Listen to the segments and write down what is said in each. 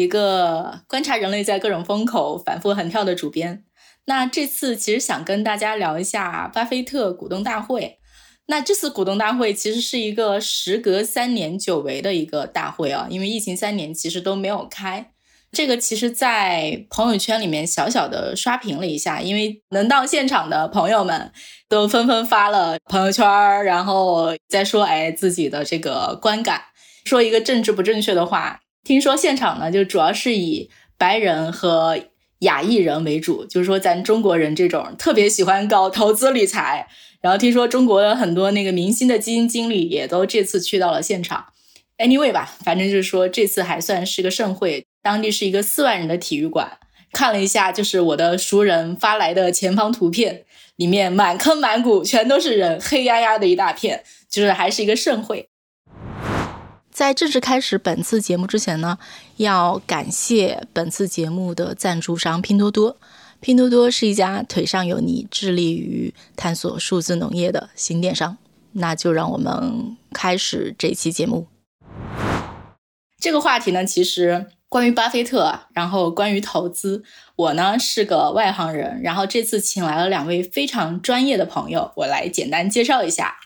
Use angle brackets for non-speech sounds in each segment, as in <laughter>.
一个观察人类在各种风口反复横跳的主编。那这次其实想跟大家聊一下巴菲特股东大会。那这次股东大会其实是一个时隔三年久违的一个大会啊，因为疫情三年其实都没有开。这个其实，在朋友圈里面小小的刷屏了一下，因为能到现场的朋友们都纷纷发了朋友圈，然后再说哎自己的这个观感，说一个政治不正确的话。听说现场呢，就主要是以白人和亚裔人为主，就是说咱中国人这种特别喜欢搞投资理财。然后听说中国的很多那个明星的基金经理也都这次去到了现场。Anyway 吧，反正就是说这次还算是个盛会，当地是一个四万人的体育馆。看了一下，就是我的熟人发来的前方图片，里面满坑满谷全都是人，黑压压的一大片，就是还是一个盛会。在正式开始本次节目之前呢，要感谢本次节目的赞助商拼多多。拼多多是一家腿上有泥、致力于探索数字农业的新电商。那就让我们开始这期节目。这个话题呢，其实关于巴菲特，然后关于投资，我呢是个外行人，然后这次请来了两位非常专业的朋友，我来简单介绍一下。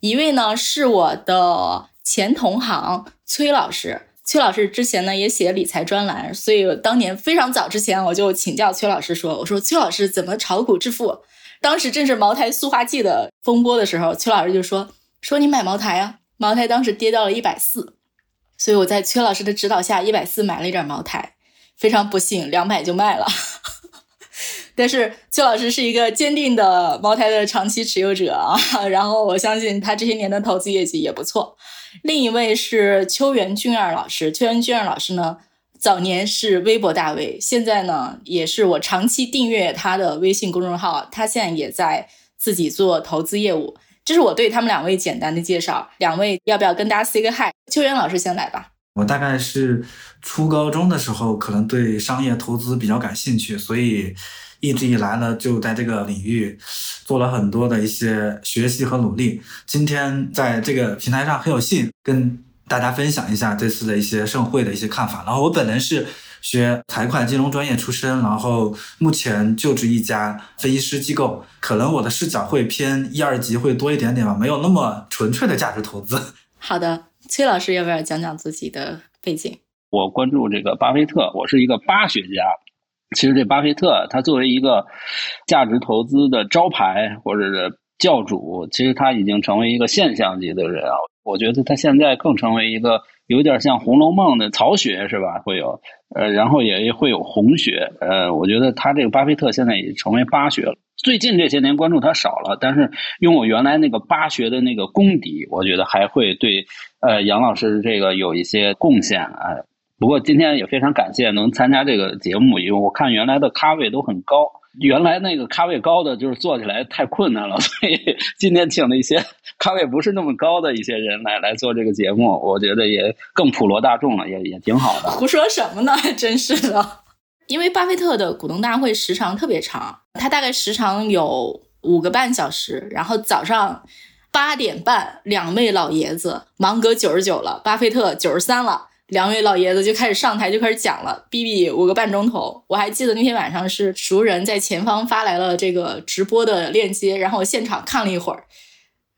一位呢是我的。前同行崔老师，崔老师之前呢也写理财专栏，所以当年非常早之前我就请教崔老师说：“我说崔老师怎么炒股致富？”当时正是茅台塑化剂的风波的时候，崔老师就说：“说你买茅台啊，茅台当时跌到了一百四，所以我在崔老师的指导下，一百四买了一点茅台，非常不幸两百就卖了。<laughs> 但是崔老师是一个坚定的茅台的长期持有者啊，然后我相信他这些年的投资业绩也不错。”另一位是秋元俊二老师，秋元俊二老师呢，早年是微博大 V，现在呢也是我长期订阅他的微信公众号，他现在也在自己做投资业务。这是我对他们两位简单的介绍，两位要不要跟大家 say 个 hi？秋元老师先来吧。我大概是初高中的时候，可能对商业投资比较感兴趣，所以。一直以来呢，就在这个领域做了很多的一些学习和努力。今天在这个平台上很有幸跟大家分享一下这次的一些盛会的一些看法。然后我本人是学财会金融专业出身，然后目前就职一家分析师机构，可能我的视角会偏一二级会多一点点吧，没有那么纯粹的价值投资。<laughs> 好的，崔老师要不要讲讲自己的背景？我关注这个巴菲特，我是一个巴学家。其实这巴菲特，他作为一个价值投资的招牌或者是教主，其实他已经成为一个现象级的人啊。我觉得他现在更成为一个有点像《红楼梦》的曹雪是吧？会有呃，然后也会有红雪。呃，我觉得他这个巴菲特现在已经成为八学了。最近这些年关注他少了，但是用我原来那个八学的那个功底，我觉得还会对呃杨老师这个有一些贡献啊。不过今天也非常感谢能参加这个节目，因为我看原来的咖位都很高，原来那个咖位高的就是做起来太困难了，<laughs> 所以今天请了一些咖位不是那么高的一些人来来做这个节目，我觉得也更普罗大众了，也也挺好的。胡说什么呢？<laughs> 真是的，因为巴菲特的股东大会时长特别长，他大概时长有五个半小时，然后早上八点半，两位老爷子，芒格九十九了，巴菲特九十三了。两位老爷子就开始上台，就开始讲了，哔哔五个半钟头。我还记得那天晚上是熟人在前方发来了这个直播的链接，然后我现场看了一会儿，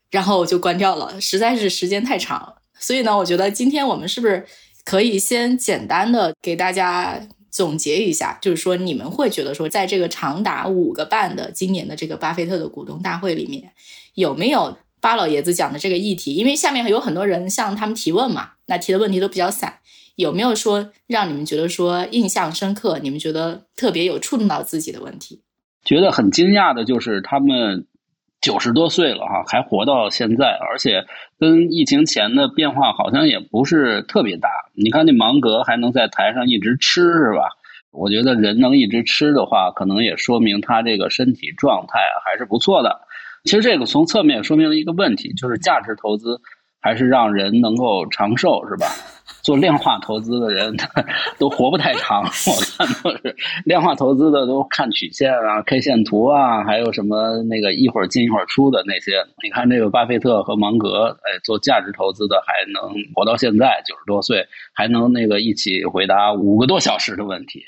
然后我就关掉了，实在是时间太长。所以呢，我觉得今天我们是不是可以先简单的给大家总结一下，就是说你们会觉得说，在这个长达五个半的今年的这个巴菲特的股东大会里面，有没有？巴老爷子讲的这个议题，因为下面有很多人向他们提问嘛，那提的问题都比较散，有没有说让你们觉得说印象深刻？你们觉得特别有触动到自己的问题？觉得很惊讶的就是他们九十多岁了哈，还活到现在，而且跟疫情前的变化好像也不是特别大。你看那芒格还能在台上一直吃是吧？我觉得人能一直吃的话，可能也说明他这个身体状态还是不错的。其实这个从侧面说明了一个问题，就是价值投资还是让人能够长寿，是吧？做量化投资的人 <laughs> 都活不太长，我看都是量化投资的都看曲线啊、K 线图啊，还有什么那个一会儿进一会儿出的那些。你看这个巴菲特和芒格，哎，做价值投资的还能活到现在九十多岁，还能那个一起回答五个多小时的问题，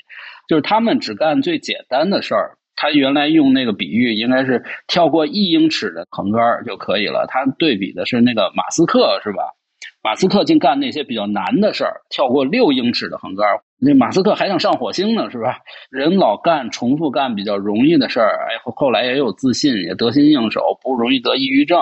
就是他们只干最简单的事儿。他原来用那个比喻，应该是跳过一英尺的横杆就可以了。他对比的是那个马斯克，是吧？马斯克净干那些比较难的事儿，跳过六英尺的横杆那马斯克还想上火星呢，是吧？人老干重复干比较容易的事儿，哎，后来也有自信，也得心应手，不容易得抑郁症。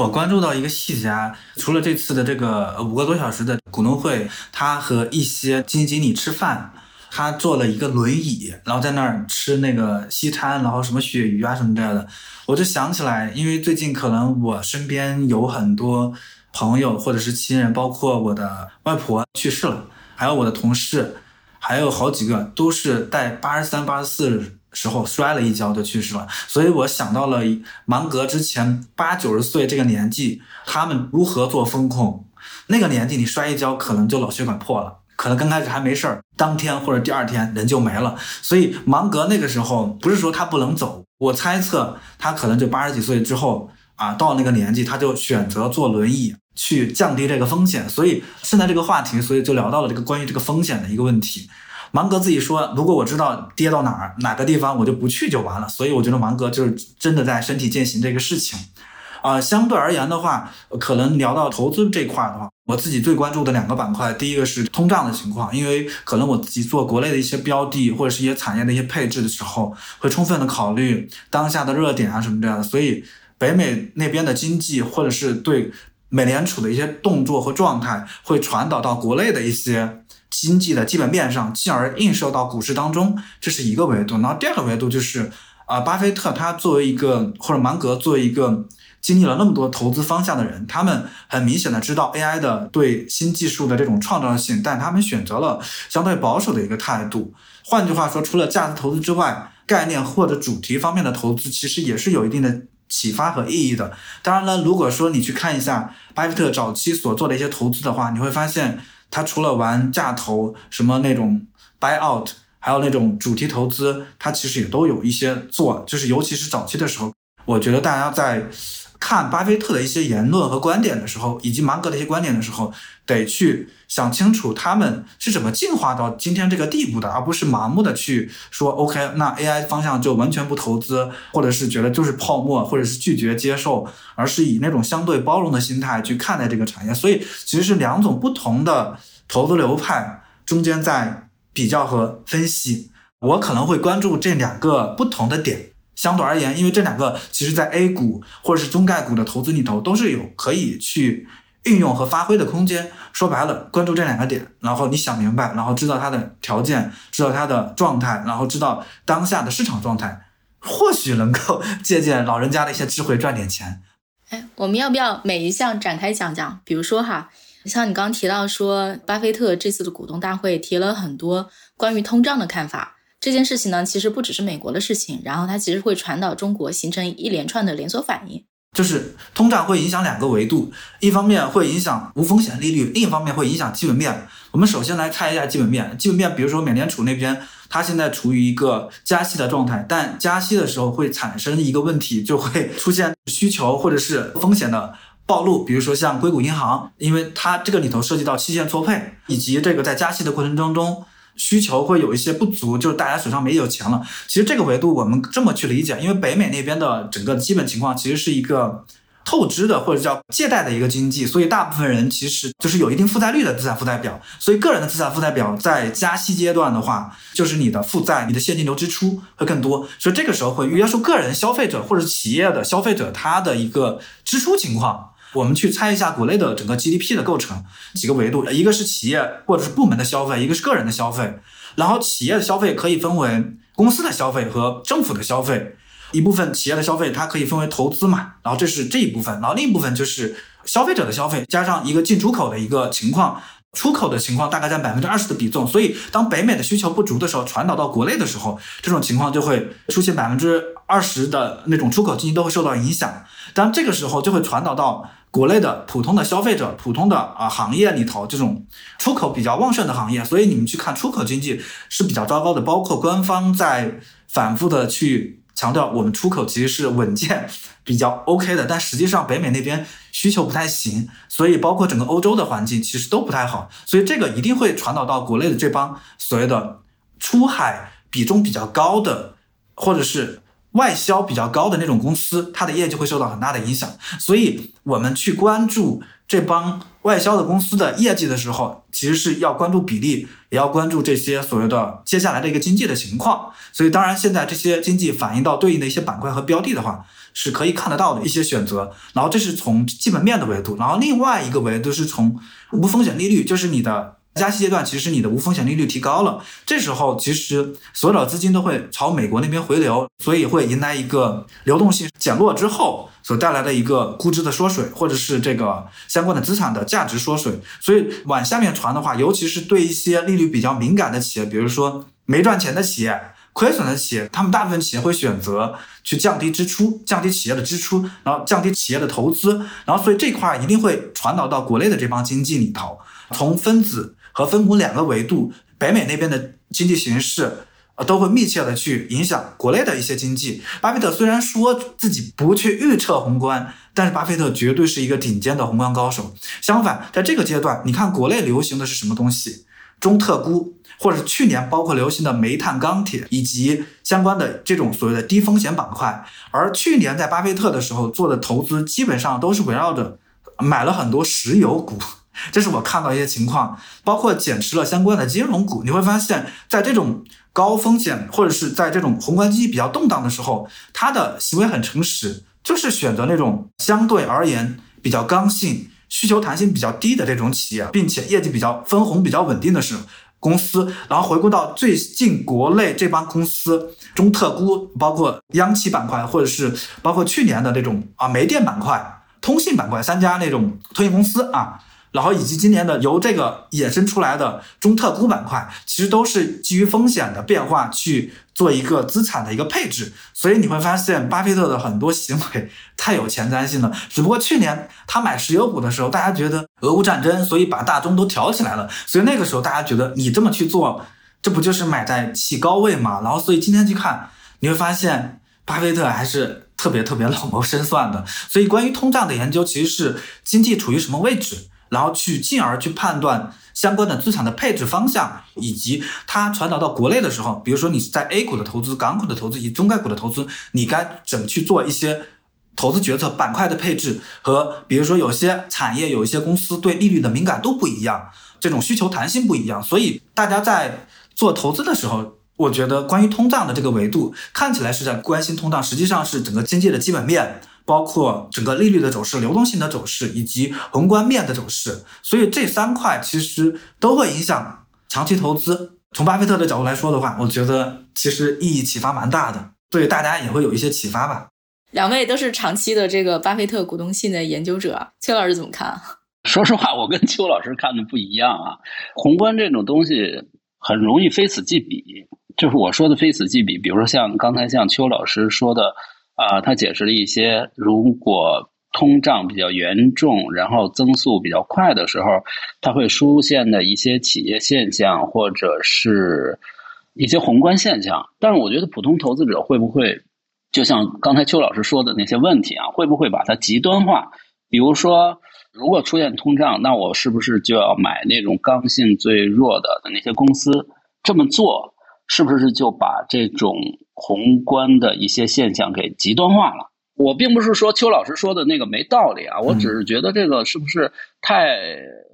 我关注到一个细节啊，除了这次的这个五个多小时的股东会，他和一些基金经理吃饭。他坐了一个轮椅，然后在那儿吃那个西餐，然后什么鳕鱼啊什么这样的，我就想起来，因为最近可能我身边有很多朋友或者是亲人，包括我的外婆去世了，还有我的同事，还有好几个都是在八十三、八十四时候摔了一跤就去世了，所以我想到了芒格之前八九十岁这个年纪，他们如何做风控，那个年纪你摔一跤可能就脑血管破了。可能刚开始还没事儿，当天或者第二天人就没了。所以芒格那个时候不是说他不能走，我猜测他可能就八十几岁之后啊，到那个年纪他就选择坐轮椅去降低这个风险。所以现在这个话题，所以就聊到了这个关于这个风险的一个问题。芒格自己说，如果我知道跌到哪儿哪个地方，我就不去就完了。所以我觉得芒格就是真的在身体践行这个事情。啊，相对而言的话，可能聊到投资这块的话，我自己最关注的两个板块，第一个是通胀的情况，因为可能我自己做国内的一些标的或者是一些产业的一些配置的时候，会充分的考虑当下的热点啊什么这样的，所以北美那边的经济或者是对美联储的一些动作和状态，会传导到国内的一些经济的基本面上，进而映射到股市当中，这是一个维度。然后第二个维度就是啊，巴菲特他作为一个或者芒格作为一个。经历了那么多投资方向的人，他们很明显的知道 AI 的对新技术的这种创造性，但他们选择了相对保守的一个态度。换句话说，除了价值投资之外，概念或者主题方面的投资其实也是有一定的启发和意义的。当然了，如果说你去看一下巴菲特早期所做的一些投资的话，你会发现他除了玩价投，什么那种 buy out，还有那种主题投资，他其实也都有一些做。就是尤其是早期的时候，我觉得大家在。看巴菲特的一些言论和观点的时候，以及芒格的一些观点的时候，得去想清楚他们是怎么进化到今天这个地步的，而不是盲目的去说 OK，那 AI 方向就完全不投资，或者是觉得就是泡沫，或者是拒绝接受，而是以那种相对包容的心态去看待这个产业。所以其实是两种不同的投资流派中间在比较和分析。我可能会关注这两个不同的点。相对而言，因为这两个其实，在 A 股或者是中概股的投资里头，都是有可以去运用和发挥的空间。说白了，关注这两个点，然后你想明白，然后知道它的条件，知道它的状态，然后知道当下的市场状态，或许能够 <laughs> 借鉴老人家的一些智慧赚点钱。哎，我们要不要每一项展开讲讲？比如说哈，像你刚刚提到说，巴菲特这次的股东大会提了很多关于通胀的看法。这件事情呢，其实不只是美国的事情，然后它其实会传导中国，形成一连串的连锁反应。就是通胀会影响两个维度，一方面会影响无风险利率，另一方面会影响基本面。我们首先来看一下基本面，基本面，比如说美联储那边，它现在处于一个加息的状态，但加息的时候会产生一个问题，就会出现需求或者是风险的暴露，比如说像硅谷银行，因为它这个里头涉及到期限错配，以及这个在加息的过程当中。需求会有一些不足，就是大家手上没有钱了。其实这个维度我们这么去理解，因为北美那边的整个基本情况其实是一个透支的或者叫借贷的一个经济，所以大部分人其实就是有一定负债率的资产负债表。所以个人的资产负债表在加息阶段的话，就是你的负债、你的现金流支出会更多，所以这个时候会约束个人消费者或者企业的消费者他的一个支出情况。我们去猜一下国内的整个 GDP 的构成几个维度，一个是企业或者是部门的消费，一个是个人的消费。然后企业的消费可以分为公司的消费和政府的消费，一部分企业的消费它可以分为投资嘛，然后这是这一部分，然后另一部分就是消费者的消费加上一个进出口的一个情况，出口的情况大概占百分之二十的比重，所以当北美的需求不足的时候，传导到国内的时候，这种情况就会出现百分之二十的那种出口经济都会受到影响。当这个时候就会传导到国内的普通的消费者、普通的啊行业里头，这种出口比较旺盛的行业，所以你们去看出口经济是比较糟糕的。包括官方在反复的去强调，我们出口其实是稳健、<laughs> 比较 OK 的，但实际上北美那边。需求不太行，所以包括整个欧洲的环境其实都不太好，所以这个一定会传导到国内的这帮所谓的出海比重比较高的，或者是外销比较高的那种公司，它的业绩会受到很大的影响。所以我们去关注这帮外销的公司的业绩的时候，其实是要关注比例，也要关注这些所谓的接下来的一个经济的情况。所以当然，现在这些经济反映到对应的一些板块和标的的话。是可以看得到的一些选择，然后这是从基本面的维度，然后另外一个维度是从无风险利率，就是你的加息阶段，其实你的无风险利率提高了，这时候其实所有的资金都会朝美国那边回流，所以会迎来一个流动性减弱之后所带来的一个估值的缩水，或者是这个相关的资产的价值缩水。所以往下面传的话，尤其是对一些利率比较敏感的企业，比如说没赚钱的企业。亏损的企业，他们大部分企业会选择去降低支出，降低企业的支出，然后降低企业的投资，然后所以这块一定会传导到国内的这帮经济里头。从分子和分母两个维度，北美那边的经济形势，呃，都会密切的去影响国内的一些经济。巴菲特虽然说自己不去预测宏观，但是巴菲特绝对是一个顶尖的宏观高手。相反，在这个阶段，你看国内流行的是什么东西？中特估。或者去年包括流行的煤炭、钢铁以及相关的这种所谓的低风险板块，而去年在巴菲特的时候做的投资基本上都是围绕着买了很多石油股，这是我看到一些情况，包括减持了相关的金融股。你会发现在这种高风险或者是在这种宏观经济比较动荡的时候，他的行为很诚实，就是选择那种相对而言比较刚性、需求弹性比较低的这种企业，并且业绩比较分红比较稳定的是。公司，然后回顾到最近国内这帮公司中特估，包括央企板块，或者是包括去年的那种啊煤电板块、通信板块三家那种通信公司啊。然后以及今年的由这个衍生出来的中特估板块，其实都是基于风险的变化去做一个资产的一个配置，所以你会发现巴菲特的很多行为太有前瞻性了。只不过去年他买石油股的时候，大家觉得俄乌战争，所以把大宗都挑起来了，所以那个时候大家觉得你这么去做，这不就是买在起高位嘛？然后所以今天去看，你会发现巴菲特还是特别特别老谋深算的。所以关于通胀的研究，其实是经济处于什么位置。然后去进而去判断相关的资产的配置方向，以及它传导到国内的时候，比如说你是在 A 股的投资、港股的投资以及中概股的投资，你该怎么去做一些投资决策、板块的配置和比如说有些产业、有一些公司对利率的敏感度不一样，这种需求弹性不一样，所以大家在做投资的时候，我觉得关于通胀的这个维度看起来是在关心通胀，实际上是整个经济的基本面。包括整个利率的走势、流动性的走势以及宏观面的走势，所以这三块其实都会影响长期投资。从巴菲特的角度来说的话，我觉得其实意义启发蛮大的，对大家也会有一些启发吧。两位都是长期的这个巴菲特股东信的研究者，邱老师怎么看？<laughs> 说实话，我跟邱老师看的不一样啊。宏观这种东西很容易非此即彼，就是我说的非此即彼。比如说像刚才像邱老师说的。啊，他解释了一些，如果通胀比较严重，然后增速比较快的时候，它会出现的一些企业现象，或者是一些宏观现象。但是，我觉得普通投资者会不会，就像刚才邱老师说的那些问题啊，会不会把它极端化？比如说，如果出现通胀，那我是不是就要买那种刚性最弱的那些公司？这么做？是不是就把这种宏观的一些现象给极端化了？我并不是说邱老师说的那个没道理啊，我只是觉得这个是不是太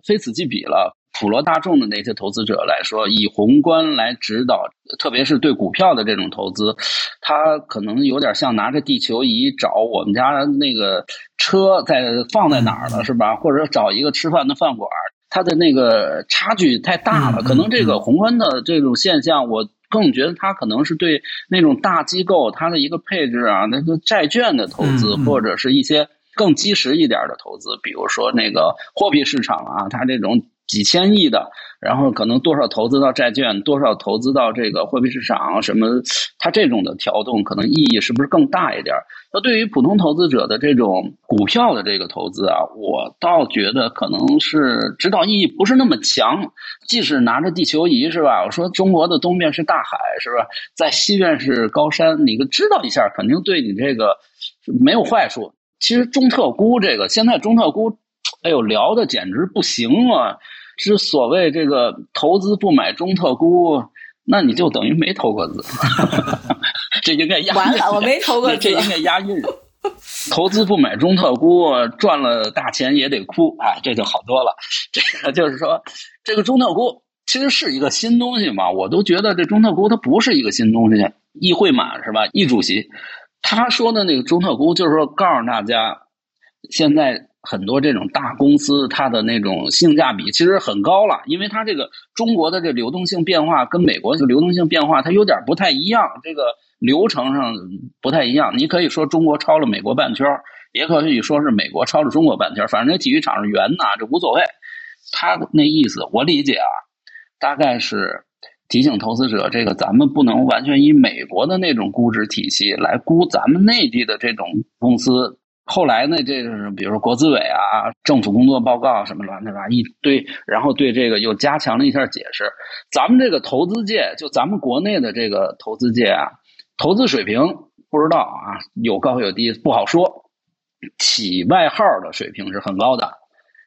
非此即彼了？普罗大众的那些投资者来说，以宏观来指导，特别是对股票的这种投资，他可能有点像拿着地球仪找我们家那个车在放在哪儿了，是吧？或者找一个吃饭的饭馆，它的那个差距太大了。可能这个宏观的这种现象，我。更觉得它可能是对那种大机构它的一个配置啊，那个债券的投资，或者是一些更基石一点的投资，比如说那个货币市场啊，它这种几千亿的，然后可能多少投资到债券，多少投资到这个货币市场，什么，它这种的调动可能意义是不是更大一点？那对于普通投资者的这种股票的这个投资啊，我倒觉得可能是指导意义不是那么强。即使拿着地球仪是吧？我说中国的东边是大海是吧？在西边是高山，你个知道一下，肯定对你这个没有坏处。其实中特估这个，现在中特估，哎呦，聊的简直不行啊！之所谓这个投资不买中特估，那你就等于没投过资。<laughs> 这应该押完了，我没投过资，这应该押韵。<laughs> 投资不买中特估，赚了大钱也得哭啊！这就好多了。这个就是说，这个中特估其实是一个新东西嘛？我都觉得这中特估它不是一个新东西。易会满是吧？易主席他说的那个中特估，就是说告诉大家，现在。很多这种大公司，它的那种性价比其实很高了，因为它这个中国的这流动性变化跟美国的流动性变化它有点不太一样，这个流程上不太一样。你可以说中国超了美国半圈也可以说是美国超了中国半圈反正那体育场是圆的，这无所谓。他那意思我理解啊，大概是提醒投资者，这个咱们不能完全以美国的那种估值体系来估咱们内地的这种公司。后来呢，这是比如说国资委啊、政府工作报告什么乱七八一堆，然后对这个又加强了一下解释。咱们这个投资界，就咱们国内的这个投资界啊，投资水平不知道啊，有高有低，不好说。起外号的水平是很高的，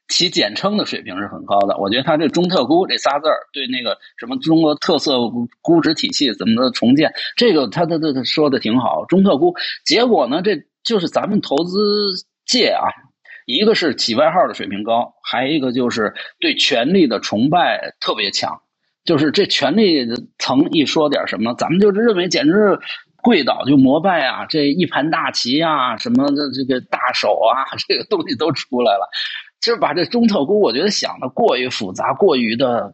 起简称的水平是很高的。我觉得他这“中特估”这仨字儿，对那个什么中国特色估值体系怎么的重建，这个他他他他说的挺好。中特估，结果呢这。就是咱们投资界啊，一个是起外号的水平高，还一个就是对权力的崇拜特别强。就是这权力层一说点什么，咱们就认为简直是跪倒就膜拜啊，这一盘大棋啊，什么的这个大手啊，<laughs> 这个东西都出来了。就是把这中特估，我觉得想的过于复杂，过于的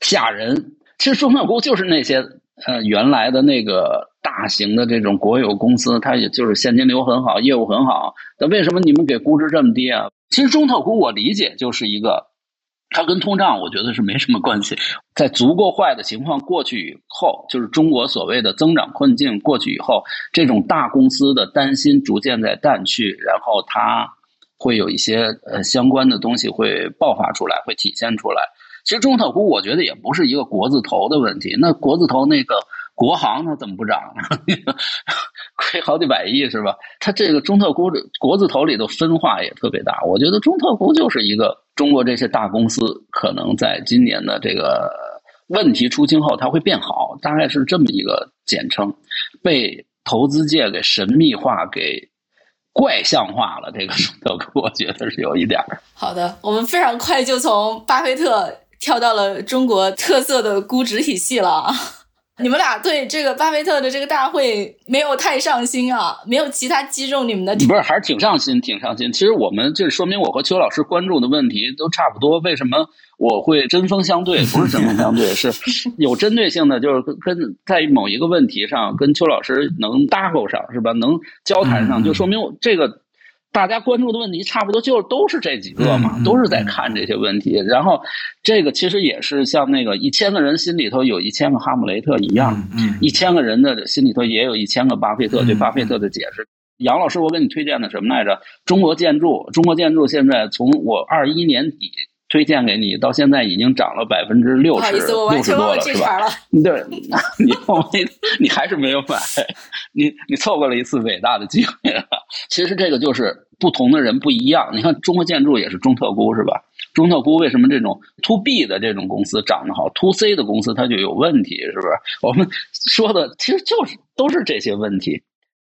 吓人。其实中特估就是那些呃原来的那个。大型的这种国有公司，它也就是现金流很好，业务很好。那为什么你们给估值这么低啊？其实中特估我理解就是一个，它跟通胀我觉得是没什么关系。在足够坏的情况过去以后，就是中国所谓的增长困境过去以后，这种大公司的担心逐渐在淡去，然后它会有一些呃相关的东西会爆发出来，会体现出来。其实中特估我觉得也不是一个国字头的问题，那国字头那个。国航它怎么不涨呢？<laughs> 亏好几百亿是吧？它这个中特估国字头里头分化也特别大。我觉得中特估就是一个中国这些大公司可能在今年的这个问题出清后，它会变好，大概是这么一个简称。被投资界给神秘化、给怪象化了。这个中特估，我觉得是有一点儿。好的，我们非常快就从巴菲特跳到了中国特色的估值体系了。<laughs> 你们俩对这个巴菲特的这个大会没有太上心啊？没有其他击中你们的？不是，还是挺上心，挺上心。其实我们这说明我和邱老师关注的问题都差不多。为什么我会针锋相对？不是针锋相对，<laughs> 是有针对性的，就是跟在某一个问题上跟邱老师能搭勾上，是吧？能交谈上，就说明这个。大家关注的问题差不多就都是这几个嘛，都是在看这些问题。然后，这个其实也是像那个一千个人心里头有一千个哈姆雷特一样，一千个人的心里头也有一千个巴菲特。对巴菲特的解释，杨老师，我给你推荐的什么来着？中国建筑，中国建筑现在从我二一年底。推荐给你，到现在已经涨了百分之六十，六十多了，是吧？对，你没，你还是没有买，你你错过了一次伟大的机会。其实这个就是不同的人不一样。你看中国建筑也是中特估，是吧？中特估为什么这种 to B 的这种公司涨得好，to C 的公司它就有问题，是不是？我们说的其实就是都是这些问题。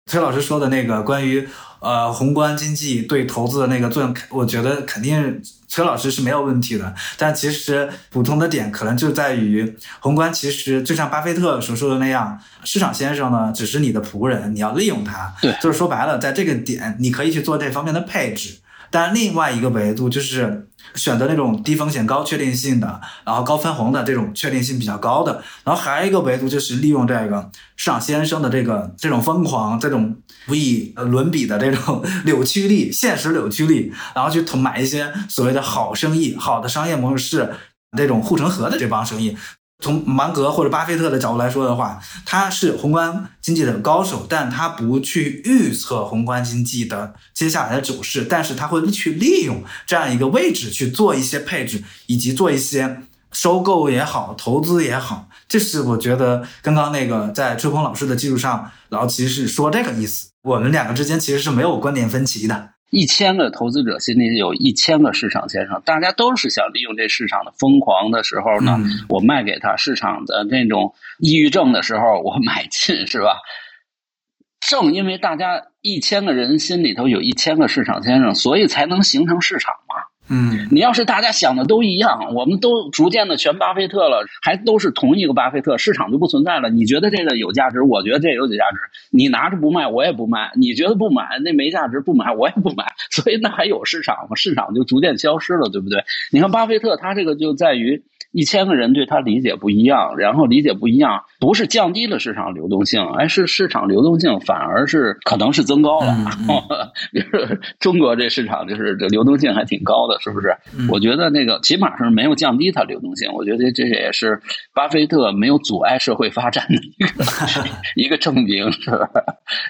崔老师说的那个关于呃宏观经济对投资的那个作用，我觉得肯定崔老师是没有问题的。但其实普通的点可能就在于宏观，其实就像巴菲特所说的那样，市场先生呢只是你的仆人，你要利用他。对，就是说白了，在这个点你可以去做这方面的配置。但另外一个维度就是选择那种低风险高确定性的，然后高分红的这种确定性比较高的。然后还有一个维度就是利用这个市场先生的这个这种疯狂、这种无以伦比的这种 <laughs> 扭曲力、现实扭曲力，然后去买一些所谓的好生意、好的商业模式。这种护城河的这帮生意。从芒格或者巴菲特的角度来说的话，他是宏观经济的高手，但他不去预测宏观经济的接下来的走势，但是他会去利用这样一个位置去做一些配置，以及做一些收购也好，投资也好。这是我觉得刚刚那个在吹捧老师的基础上，然后其实是说这个意思。我们两个之间其实是没有观点分歧的。一千个投资者心里有一千个市场先生，大家都是想利用这市场的疯狂的时候呢，我卖给他；市场的那种抑郁症的时候，我买进，是吧？正因为大家一千个人心里头有一千个市场先生，所以才能形成市场嘛。嗯，你要是大家想的都一样，我们都逐渐的全巴菲特了，还都是同一个巴菲特，市场就不存在了。你觉得这个有价值，我觉得这有价值，你拿着不卖，我也不卖。你觉得不买，那没价值，不买我也不买。所以那还有市场吗？市场就逐渐消失了，对不对？你看巴菲特，他这个就在于。一千个人对他理解不一样，然后理解不一样，不是降低了市场流动性，哎，是市场流动性反而是可能是增高了。<laughs> 比如中国这市场就是这流动性还挺高的，是不是？我觉得那个起码是没有降低它流动性，我觉得这也是巴菲特没有阻碍社会发展的一个 <laughs> 一个证明，是吧？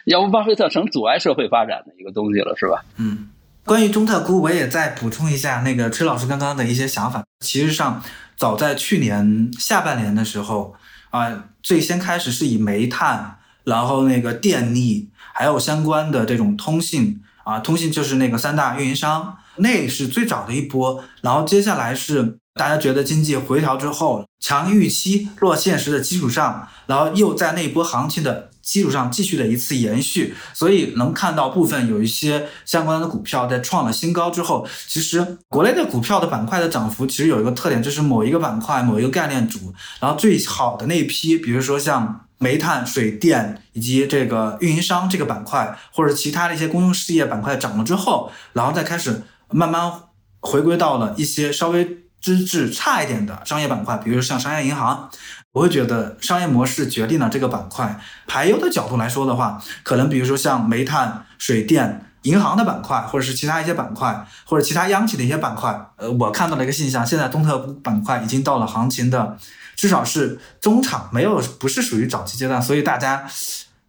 要不巴菲特成阻碍社会发展的一个东西了，是吧？嗯，关于中特估，我也再补充一下那个崔老师刚刚的一些想法，其实上。早在去年下半年的时候，啊，最先开始是以煤炭，然后那个电力，还有相关的这种通信，啊，通信就是那个三大运营商，那是最早的一波。然后接下来是大家觉得经济回调之后，强预期落现实的基础上，然后又在那波行情的。基础上继续的一次延续，所以能看到部分有一些相关的股票在创了新高之后，其实国内的股票的板块的涨幅其实有一个特点，就是某一个板块、某一个概念股，然后最好的那一批，比如说像煤炭、水电以及这个运营商这个板块，或者其他的一些公用事业板块涨了之后，然后再开始慢慢回归到了一些稍微资质差一点的商业板块，比如像商业银行。我会觉得商业模式决定了这个板块排优的角度来说的话，可能比如说像煤炭、水电、银行的板块，或者是其他一些板块，或者其他央企的一些板块。呃，我看到了一个现象，现在东特板块已经到了行情的至少是中场，没有不是属于早期阶段，所以大家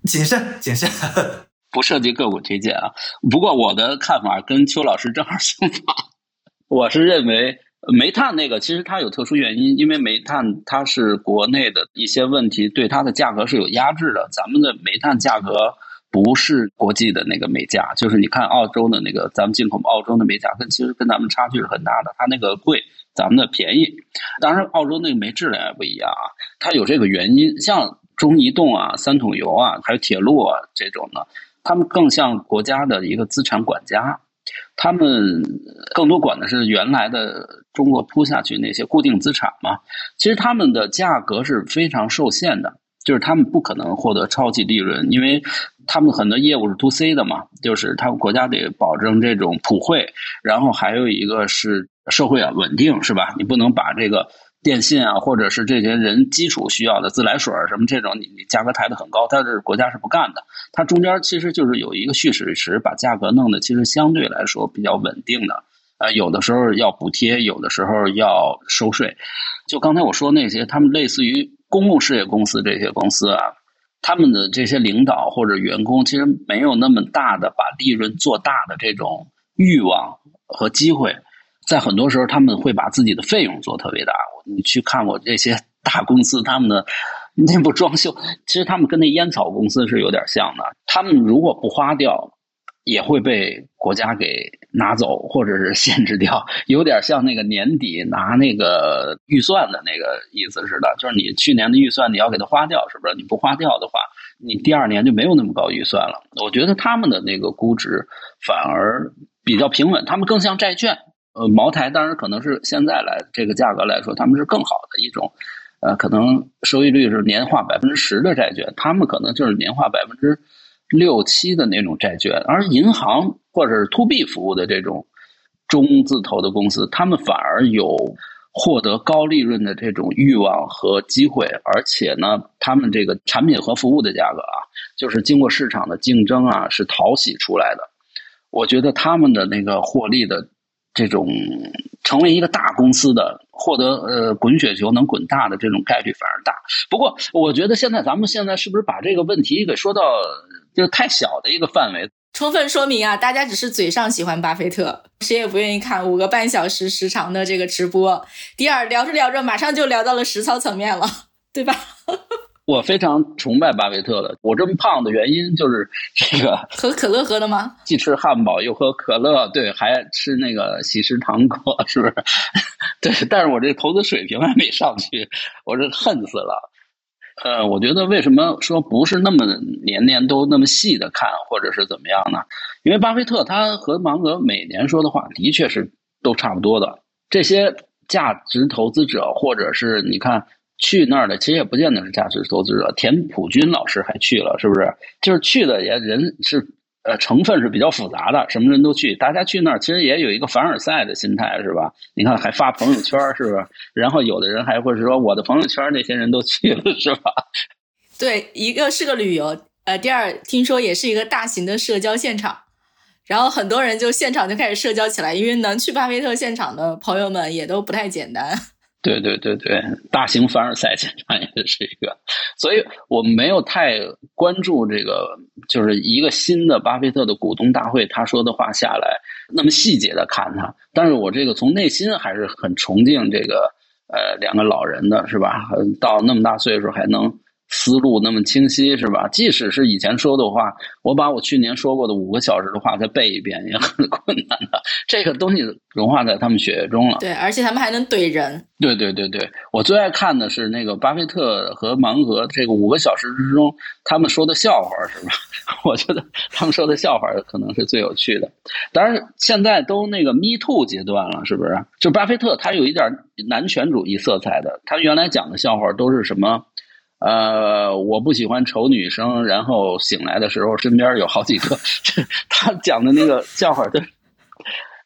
谨慎谨慎。<laughs> 不涉及个股推荐啊，不过我的看法跟邱老师正好相反，我是认为。煤炭那个其实它有特殊原因，因为煤炭它是国内的一些问题对它的价格是有压制的。咱们的煤炭价格不是国际的那个煤价，就是你看澳洲的那个咱们进口澳洲的煤价跟其实跟咱们差距是很大的，它那个贵，咱们的便宜。当然，澳洲那个煤质量也不一样啊，它有这个原因。像中移动啊、三桶油啊，还有铁路啊这种呢，他们更像国家的一个资产管家。他们更多管的是原来的中国铺下去那些固定资产嘛，其实他们的价格是非常受限的，就是他们不可能获得超级利润，因为他们很多业务是 to C 的嘛，就是他们国家得保证这种普惠，然后还有一个是社会啊稳定是吧？你不能把这个。电信啊，或者是这些人基础需要的自来水什么这种，你你价格抬得很高，它是国家是不干的。它中间其实就是有一个蓄水池，把价格弄得其实相对来说比较稳定的。呃，有的时候要补贴，有的时候要收税。就刚才我说那些，他们类似于公共事业公司这些公司啊，他们的这些领导或者员工其实没有那么大的把利润做大的这种欲望和机会。在很多时候，他们会把自己的费用做特别大。你去看过这些大公司，他们的内部装修，其实他们跟那烟草公司是有点像的。他们如果不花掉，也会被国家给拿走，或者是限制掉，有点像那个年底拿那个预算的那个意思似的。就是你去年的预算你要给它花掉，是不是？你不花掉的话，你第二年就没有那么高预算了。我觉得他们的那个估值反而比较平稳，他们更像债券。呃，茅台当然可能是现在来这个价格来说，他们是更好的一种，呃，可能收益率是年化百分之十的债券，他们可能就是年化百分之六七的那种债券，而银行或者是 to B 服务的这种中字头的公司，他们反而有获得高利润的这种欲望和机会，而且呢，他们这个产品和服务的价格啊，就是经过市场的竞争啊，是淘洗出来的。我觉得他们的那个获利的。这种成为一个大公司的，获得呃滚雪球能滚大的这种概率反而大。不过，我觉得现在咱们现在是不是把这个问题给说到就太小的一个范围？充分说明啊，大家只是嘴上喜欢巴菲特，谁也不愿意看五个半小时时长的这个直播。第二，聊着聊着，马上就聊到了实操层面了，对吧？我非常崇拜巴菲特的。我这么胖的原因就是这个，<laughs> 喝可乐喝的吗？<laughs> 既吃汉堡又喝可乐，对，还吃那个喜事糖果，是不是？<laughs> 对，但是我这投资水平还没上去，我这恨死了。呃，我觉得为什么说不是那么年年都那么细的看，或者是怎么样呢？因为巴菲特他和芒格每年说的话的确是都差不多的。这些价值投资者，或者是你看。去那儿的其实也不见得是价值投资者，田朴珺老师还去了，是不是？就是去的也人是呃成分是比较复杂的，什么人都去。大家去那儿其实也有一个凡尔赛的心态，是吧？你看还发朋友圈，是不是？然后有的人还会说我的朋友圈那些人都去了，是吧？<laughs> 对，一个是个旅游，呃，第二听说也是一个大型的社交现场，然后很多人就现场就开始社交起来，因为能去巴菲特现场的朋友们也都不太简单。对对对对，大型凡尔赛现场也是一个，所以我没有太关注这个，就是一个新的巴菲特的股东大会，他说的话下来那么细节的看他，但是我这个从内心还是很崇敬这个呃两个老人的，是吧？到那么大岁数还能。思路那么清晰是吧？即使是以前说的话，我把我去年说过的五个小时的话再背一遍也很困难的。<laughs> 这个东西融化在他们血液中了。对，而且他们还能怼人。对对对对，我最爱看的是那个巴菲特和芒格这个五个小时之中他们说的笑话，是吧？<laughs> 我觉得他们说的笑话可能是最有趣的。当然，现在都那个 Me Too 阶段了，是不是？就巴菲特他有一点男权主义色彩的，他原来讲的笑话都是什么？呃，我不喜欢丑女生，然后醒来的时候身边有好几个。这他讲的那个笑话都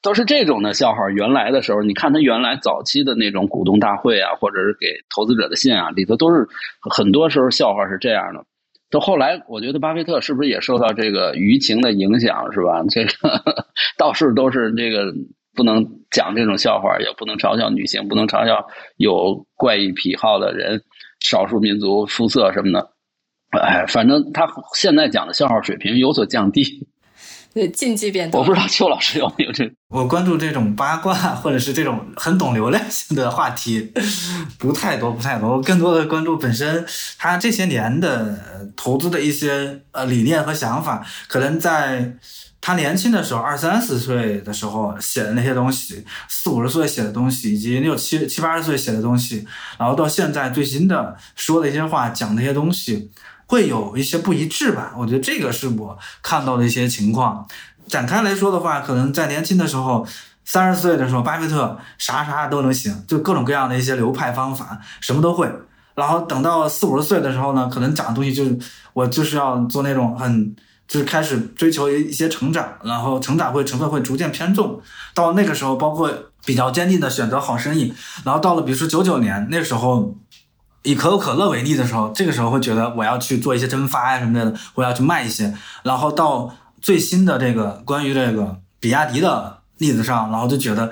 都是这种的笑话。原来的时候，你看他原来早期的那种股东大会啊，或者是给投资者的信啊，里头都是很多时候笑话是这样的。到后来，我觉得巴菲特是不是也受到这个舆情的影响，是吧？这个到处都是这个不能讲这种笑话，也不能嘲笑女性，不能嘲笑有怪异癖好的人。少数民族肤色什么的，哎，反正他现在讲的笑话水平有所降低，对禁忌变多。我不知道邱老师有没有这，<laughs> 我关注这种八卦或者是这种很懂流量性的话题 <laughs> 不太多，不太多。我更多的关注本身他这些年的投资的一些呃理念和想法，可能在。他年轻的时候，二三十岁的时候写的那些东西，四五十岁写的东西，以及六七七八十岁写的东西，然后到现在最新的说的一些话，讲那些东西，会有一些不一致吧？我觉得这个是我看到的一些情况。展开来说的话，可能在年轻的时候，三十岁的时候，巴菲特啥啥都能行，就各种各样的一些流派方法，什么都会。然后等到四五十岁的时候呢，可能讲的东西就是我就是要做那种很。就是开始追求一些成长，然后成长会成分会逐渐偏重。到那个时候，包括比较坚定的选择好生意。然后到了，比如说九九年那时候，以可口可乐为例的时候，这个时候会觉得我要去做一些蒸发呀什么的，我要去卖一些。然后到最新的这个关于这个比亚迪的例子上，然后就觉得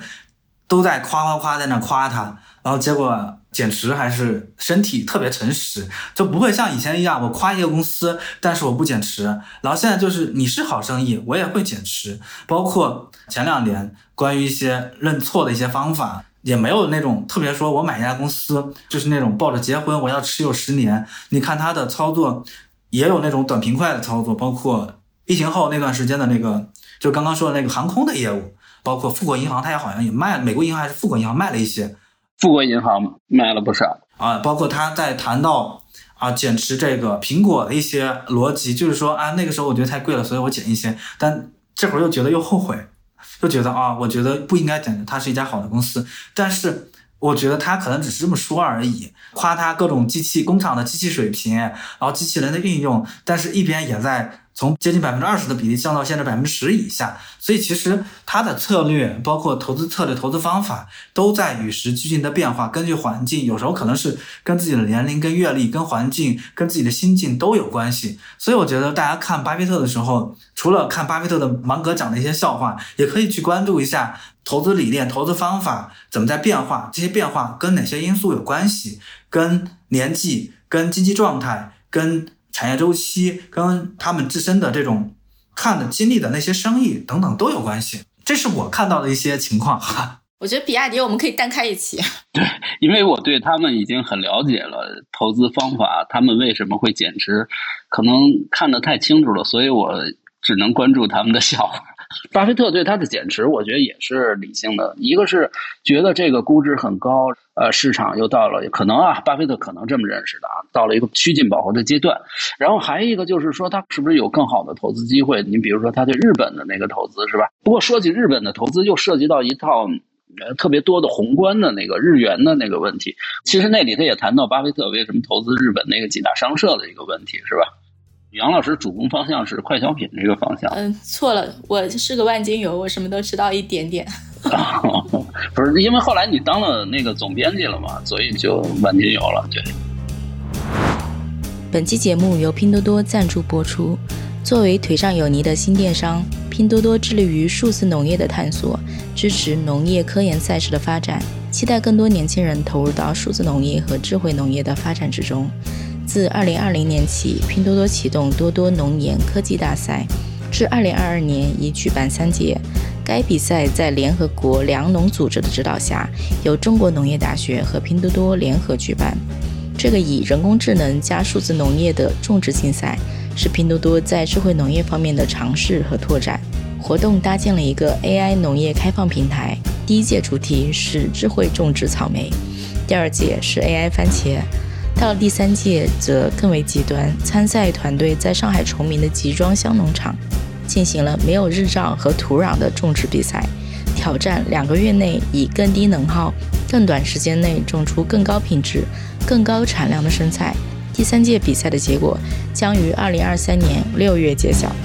都在夸夸夸在那夸他，然后结果。减持还是身体特别诚实，就不会像以前一样，我夸一个公司，但是我不减持。然后现在就是你是好生意，我也会减持。包括前两年关于一些认错的一些方法，也没有那种特别说我买一家公司就是那种抱着结婚我要持有十年。你看他的操作也有那种短平快的操作，包括疫情后那段时间的那个，就刚刚说的那个航空的业务，包括富国银行，他也好像也卖，美国银行还是富国银行卖了一些。富国银行卖了不少。啊，包括他在谈到啊减持这个苹果的一些逻辑，就是说啊那个时候我觉得太贵了，所以我减一些，但这会儿又觉得又后悔，又觉得啊我觉得不应该减，它是一家好的公司，但是我觉得他可能只是这么说而已，夸他各种机器工厂的机器水平，然后机器人的运用，但是一边也在从接近百分之二十的比例降到现在百分之十以下。所以其实它的策略，包括投资策略、投资方法，都在与时俱进的变化。根据环境，有时候可能是跟自己的年龄、跟阅历、跟环境、跟自己的心境都有关系。所以我觉得大家看巴菲特的时候，除了看巴菲特的芒格讲的一些笑话，也可以去关注一下投资理念、投资方法怎么在变化，这些变化跟哪些因素有关系，跟年纪、跟经济状态、跟产业周期、跟他们自身的这种。看的经历的那些生意等等都有关系，这是我看到的一些情况哈。<laughs> 我觉得比亚迪我们可以单开一期。<laughs> 对，因为我对他们已经很了解了，投资方法，他们为什么会减持，可能看得太清楚了，所以我只能关注他们的笑话。巴菲特对他的减持，我觉得也是理性的。一个是觉得这个估值很高，呃，市场又到了可能啊，巴菲特可能这么认识的啊，到了一个趋近饱和的阶段。然后还有一个就是说，他是不是有更好的投资机会？你比如说，他对日本的那个投资是吧？不过说起日本的投资，又涉及到一套呃特别多的宏观的那个日元的那个问题。其实那里头也谈到巴菲特为什么投资日本那个几大商社的一个问题，是吧？杨老师主攻方向是快消品这个方向。嗯，错了，我是个万金油，我什么都知道一点点。<laughs> 不是，因为后来你当了那个总编辑了嘛，所以就万金油了。对。本期节目由拼多多赞助播出。作为腿上有泥的新电商，拼多多致力于数字农业的探索，支持农业科研赛事的发展，期待更多年轻人投入到数字农业和智慧农业的发展之中。自二零二零年起，拼多多启动多多农研科技大赛，至二零二二年已举办三届。该比赛在联合国粮农组织的指导下，由中国农业大学和拼多多联合举办。这个以人工智能加数字农业的种植竞赛，是拼多多在智慧农业方面的尝试和拓展。活动搭建了一个 AI 农业开放平台。第一届主题是智慧种植草莓，第二届是 AI 番茄。到了第三届，则更为极端。参赛团队在上海崇明的集装箱农场进行了没有日照和土壤的种植比赛，挑战两个月内以更低能耗、更短时间内种出更高品质、更高产量的生菜。第三届比赛的结果将于二零二三年六月揭晓。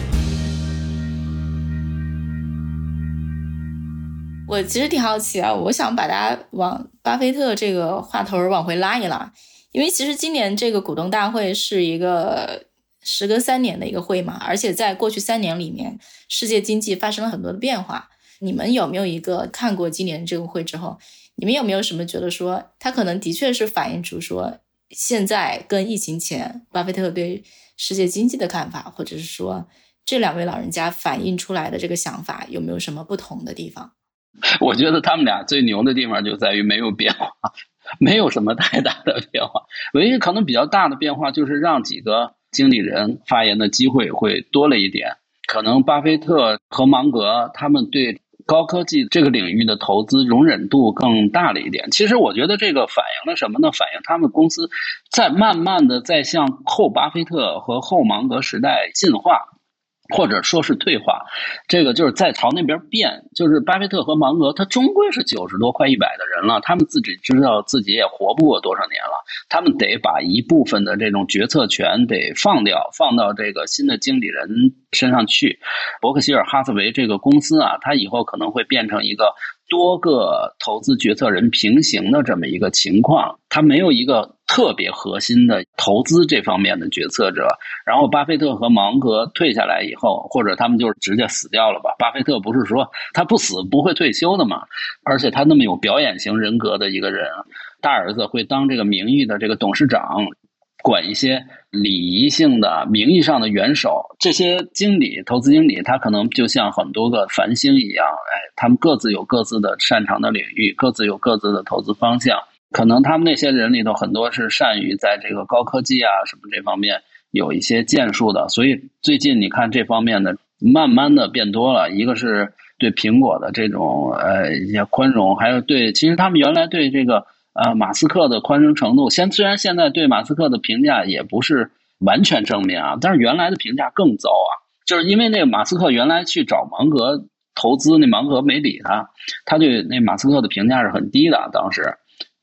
我其实挺好奇啊，我想把大家往巴菲特这个话头往回拉一拉。因为其实今年这个股东大会是一个时隔三年的一个会嘛，而且在过去三年里面，世界经济发生了很多的变化。你们有没有一个看过今年这个会之后，你们有没有什么觉得说，它可能的确是反映出说，现在跟疫情前巴菲特对世界经济的看法，或者是说这两位老人家反映出来的这个想法有没有什么不同的地方？<laughs> 我觉得他们俩最牛的地方就在于没有变化。没有什么太大的变化，唯一可能比较大的变化就是让几个经理人发言的机会会多了一点。可能巴菲特和芒格他们对高科技这个领域的投资容忍度更大了一点。其实我觉得这个反映了什么呢？反映他们公司在慢慢的在向后巴菲特和后芒格时代进化。或者说是退化，这个就是在朝那边变。就是巴菲特和芒格，他终归是九十多快一百的人了，他们自己知道自己也活不过多少年了，他们得把一部分的这种决策权得放掉，放到这个新的经理人身上去。伯克希尔哈斯维这个公司啊，它以后可能会变成一个。多个投资决策人平行的这么一个情况，他没有一个特别核心的投资这方面的决策者。然后，巴菲特和芒格退下来以后，或者他们就是直接死掉了吧？巴菲特不是说他不死不会退休的嘛？而且他那么有表演型人格的一个人，大儿子会当这个名誉的这个董事长。管一些礼仪性的、名义上的元首，这些经理、投资经理，他可能就像很多个繁星一样，哎，他们各自有各自的擅长的领域，各自有各自的投资方向。可能他们那些人里头很多是善于在这个高科技啊什么这方面有一些建树的，所以最近你看这方面的慢慢的变多了。一个是对苹果的这种呃一些宽容，还有对其实他们原来对这个。呃，马斯克的宽容程度，现虽然现在对马斯克的评价也不是完全正面啊，但是原来的评价更糟啊。就是因为那个马斯克原来去找芒格投资，那芒格没理他，他对那马斯克的评价是很低的。当时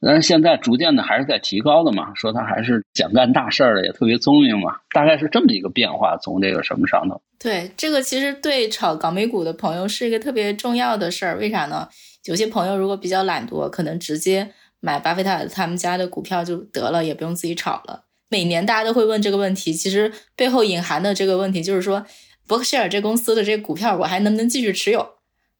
但是现在逐渐的还是在提高的嘛，说他还是想干大事儿的，也特别聪明嘛，大概是这么一个变化，从这个什么上头。对，这个其实对炒港美股的朋友是一个特别重要的事儿，为啥呢？有些朋友如果比较懒惰，可能直接买巴菲特他们家的股票就得了，也不用自己炒了。每年大家都会问这个问题，其实背后隐含的这个问题就是说，伯克希尔这公司的这个股票我还能不能继续持有？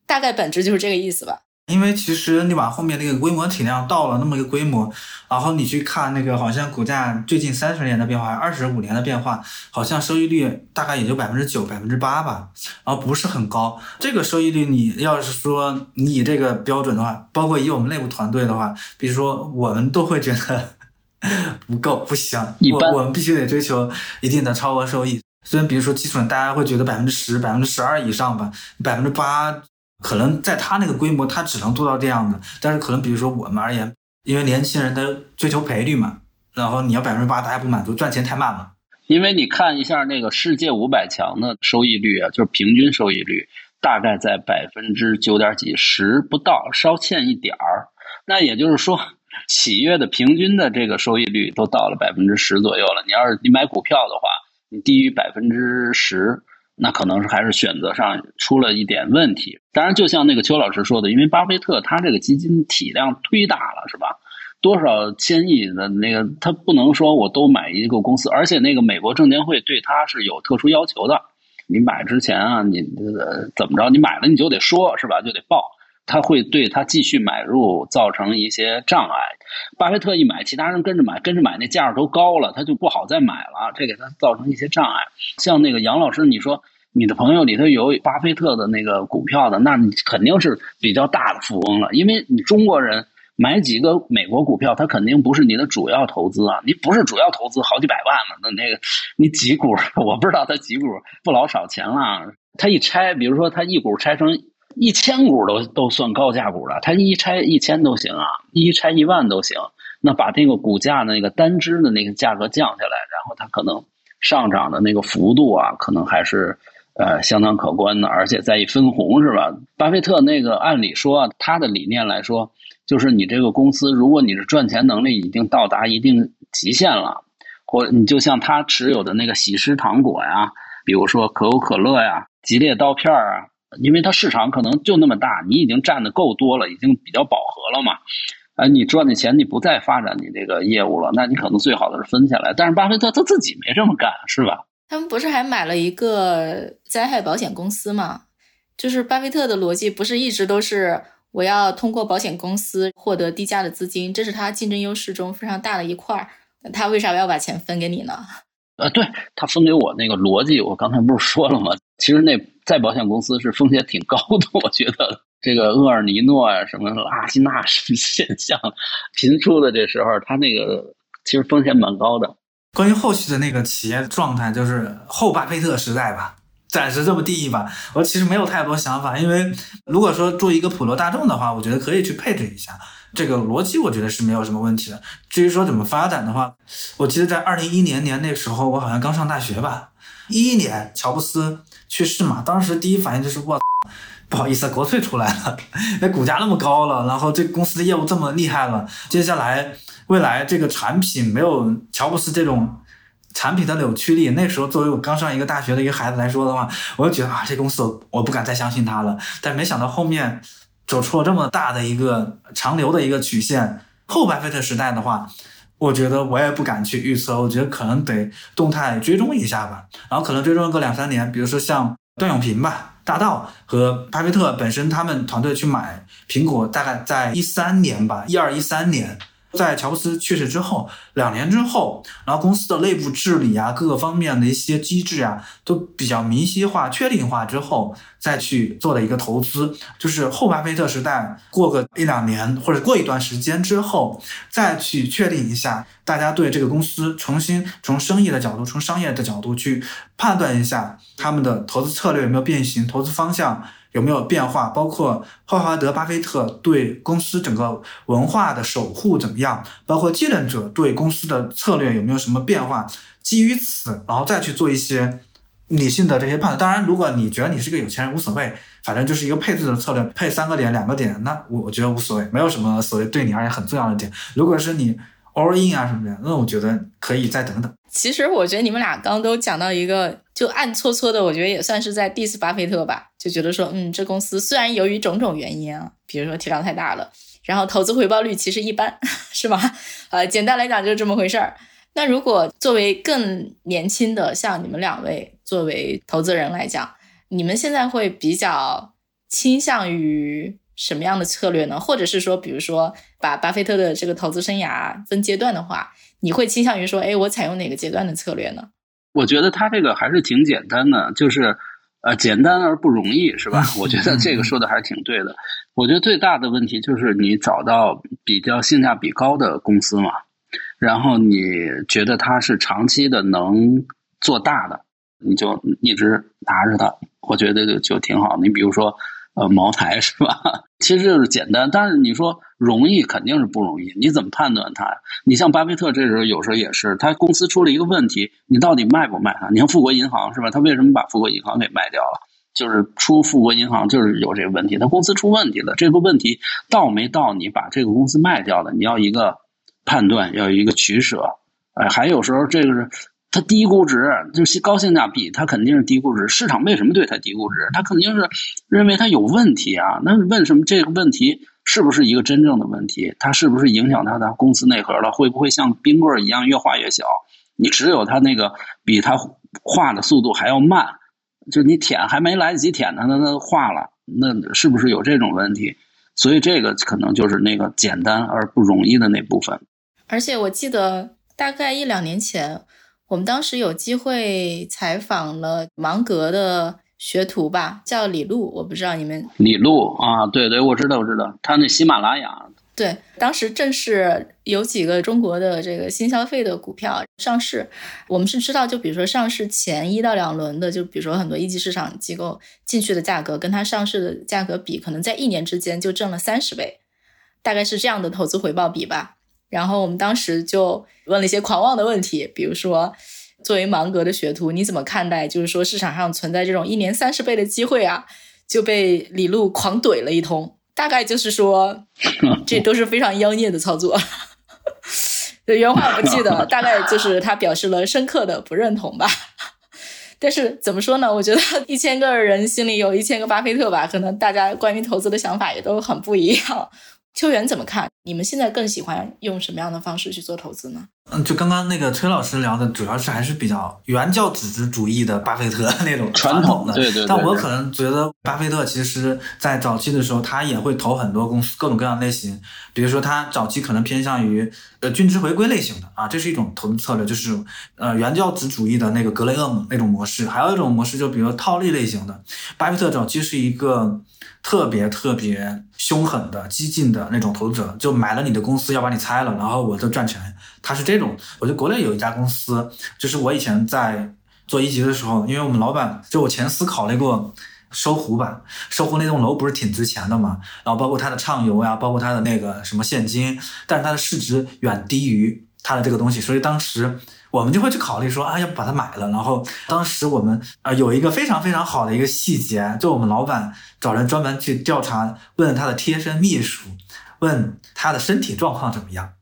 大概本质就是这个意思吧。因为其实你把后面那个规模体量到了那么一个规模，然后你去看那个好像股价最近三十年的变化，二十五年的变化，好像收益率大概也就百分之九、百分之八吧，然后不是很高。这个收益率你要是说你以这个标准的话，包括以我们内部团队的话，比如说我们都会觉得 <laughs> 不够不行，我我们必须得追求一定的超额收益。虽然比如说基础大家会觉得百分之十、百分之十二以上吧，百分之八。可能在他那个规模，他只能做到这样的。但是可能比如说我们而言，因为年轻人他追求赔率嘛，然后你要百分之八，大家不满足，赚钱太慢了。因为你看一下那个世界五百强的收益率啊，就是平均收益率大概在百分之九点几十不到，稍欠一点儿。那也就是说，企业的平均的这个收益率都到了百分之十左右了。你要是你买股票的话，你低于百分之十。那可能是还是选择上出了一点问题。当然，就像那个邱老师说的，因为巴菲特他这个基金体量忒大了，是吧？多少千亿的那个，他不能说我都买一个公司，而且那个美国证监会对他是有特殊要求的。你买之前啊，你怎么着？你买了你就得说，是吧？就得报。他会对他继续买入造成一些障碍。巴菲特一买，其他人跟着买，跟着买那价都高了，他就不好再买了，这给他造成一些障碍。像那个杨老师，你说你的朋友里头有巴菲特的那个股票的，那你肯定是比较大的富翁了。因为你中国人买几个美国股票，他肯定不是你的主要投资啊。你不是主要投资，好几百万了，那那个你几股，我不知道他几股，不老少钱了。他一拆，比如说他一股拆成。一千股都都算高价股了，它一拆一千都行啊，一拆一万都行。那把这个股价的那个单只的那个价格降下来，然后它可能上涨的那个幅度啊，可能还是呃相当可观的。而且再一分红是吧？巴菲特那个按理说他的理念来说，就是你这个公司如果你是赚钱能力已经到达一定极限了，或你就像他持有的那个喜诗糖果呀，比如说可口可乐呀、吉列刀片啊。因为它市场可能就那么大，你已经占的够多了，已经比较饱和了嘛。啊，你赚的钱你不再发展你这个业务了，那你可能最好的是分下来。但是巴菲特他自己没这么干，是吧？他们不是还买了一个灾害保险公司吗？就是巴菲特的逻辑不是一直都是我要通过保险公司获得低价的资金，这是他竞争优势中非常大的一块儿。他为啥要把钱分给你呢？呃，对他分给我那个逻辑，我刚才不是说了吗？其实那在保险公司是风险挺高的，<laughs> 我觉得这个厄尔尼诺啊，什么拉西纳什么现象频出的这时候，他那个其实风险蛮高的。关于后续的那个企业状态，就是后巴菲特时代吧，暂时这么定义吧。我其实没有太多想法，因为如果说做一个普罗大众的话，我觉得可以去配置一下。这个逻辑我觉得是没有什么问题的。至于说怎么发展的话，我记得在二零一一年年那时候，我好像刚上大学吧。一一年乔布斯去世嘛，当时第一反应就是我，不好意思，国粹出来了，那股价那么高了，然后这公司的业务这么厉害了，接下来未来这个产品没有乔布斯这种产品的扭曲力，那时候作为我刚上一个大学的一个孩子来说的话，我就觉得啊，这公司我不敢再相信它了。但没想到后面。走出了这么大的一个长流的一个曲线，后巴菲特时代的话，我觉得我也不敢去预测，我觉得可能得动态追踪一下吧，然后可能追踪个两三年，比如说像段永平吧、大道和巴菲特本身他们团队去买苹果，大概在一三年吧，一二一三年。在乔布斯去世之后，两年之后，然后公司的内部治理啊，各个方面的一些机制啊，都比较明晰化、确定化之后，再去做的一个投资，就是后巴菲特时代过个一两年或者过一段时间之后，再去确定一下，大家对这个公司重新从生意的角度、从商业的角度去判断一下他们的投资策略有没有变形，投资方向。有没有变化？包括霍华德·巴菲特对公司整个文化的守护怎么样？包括继任者对公司的策略有没有什么变化？基于此，然后再去做一些理性的这些判断。当然，如果你觉得你是个有钱人，无所谓，反正就是一个配置的策略，配三个点、两个点，那我觉得无所谓，没有什么所谓对你而言很重要的点。如果是你 all in 啊什么的，那我觉得可以再等等。其实我觉得你们俩刚都讲到一个，就暗搓搓的，我觉得也算是在 diss 巴菲特吧，就觉得说，嗯，这公司虽然由于种种原因啊，比如说体量太大了，然后投资回报率其实一般，<laughs> 是吧？呃，简单来讲就是这么回事儿。那如果作为更年轻的，像你们两位作为投资人来讲，你们现在会比较倾向于什么样的策略呢？或者是说，比如说把巴菲特的这个投资生涯分阶段的话？你会倾向于说，哎，我采用哪个阶段的策略呢？我觉得他这个还是挺简单的，就是呃，简单而不容易，是吧？<laughs> 我觉得这个说的还是挺对的。我觉得最大的问题就是你找到比较性价比高的公司嘛，然后你觉得它是长期的能做大的，你就一直拿着它，我觉得就就挺好。你比如说。呃，茅台是吧？<laughs> 其实就是简单，但是你说容易肯定是不容易。你怎么判断它？你像巴菲特这时候有时候也是，他公司出了一个问题，你到底卖不卖啊？你像富国银行是吧？他为什么把富国银行给卖掉了？就是出富国银行就是有这个问题，他公司出问题了。这个问题到没到你把这个公司卖掉的？你要一个判断，要一个取舍。哎，还有时候这个是。它低估值就是高性价比，它肯定是低估值。市场为什么对它低估值？它肯定是认为它有问题啊。那问什么这个问题是不是一个真正的问题？它是不是影响它的公司内核了？会不会像冰棍一样越化越小？你只有它那个比它化的速度还要慢，就你舔还没来得及舔它，那它化了，那是不是有这种问题？所以这个可能就是那个简单而不容易的那部分。而且我记得大概一两年前。我们当时有机会采访了芒格的学徒吧，叫李路，我不知道你们李路啊，对对，我知道我知道，他那喜马拉雅，对，当时正是有几个中国的这个新消费的股票上市，我们是知道，就比如说上市前一到两轮的，就比如说很多一级市场机构进去的价格，跟它上市的价格比，可能在一年之间就挣了三十倍，大概是这样的投资回报比吧。然后我们当时就问了一些狂妄的问题，比如说，作为芒格的学徒，你怎么看待就是说市场上存在这种一年三十倍的机会啊？就被李路狂怼了一通，大概就是说，<laughs> 这都是非常妖孽的操作。原话不记得，大概就是他表示了深刻的不认同吧。但是怎么说呢？我觉得一千个人心里有一千个巴菲特吧，可能大家关于投资的想法也都很不一样。秋元怎么看？你们现在更喜欢用什么样的方式去做投资呢？嗯，就刚刚那个崔老师聊的，主要是还是比较原教旨主义的巴菲特 <laughs> 那种传统的。对对。但我可能觉得，巴菲特其实在早期的时候，他也会投很多公司，各种各样类型。比如说，他早期可能偏向于呃均值回归类型的啊，这是一种投资策略，就是呃原教旨主义的那个格雷厄姆那种模式。还有一种模式，就比如套利类型的。巴菲特早期是一个特别特别凶狠的、激进的那种投资者，就买了你的公司要把你拆了，然后我就赚钱。他是这种，我觉得国内有一家公司，就是我以前在做一级的时候，因为我们老板就我前司考虑过搜狐吧，搜狐那栋楼不是挺值钱的嘛，然后包括它的畅游呀，包括它的那个什么现金，但是它的市值远低于它的这个东西，所以当时我们就会去考虑说，啊，要不把它买了。然后当时我们啊有一个非常非常好的一个细节，就我们老板找人专门去调查，问他的贴身秘书，问他的身体状况怎么样。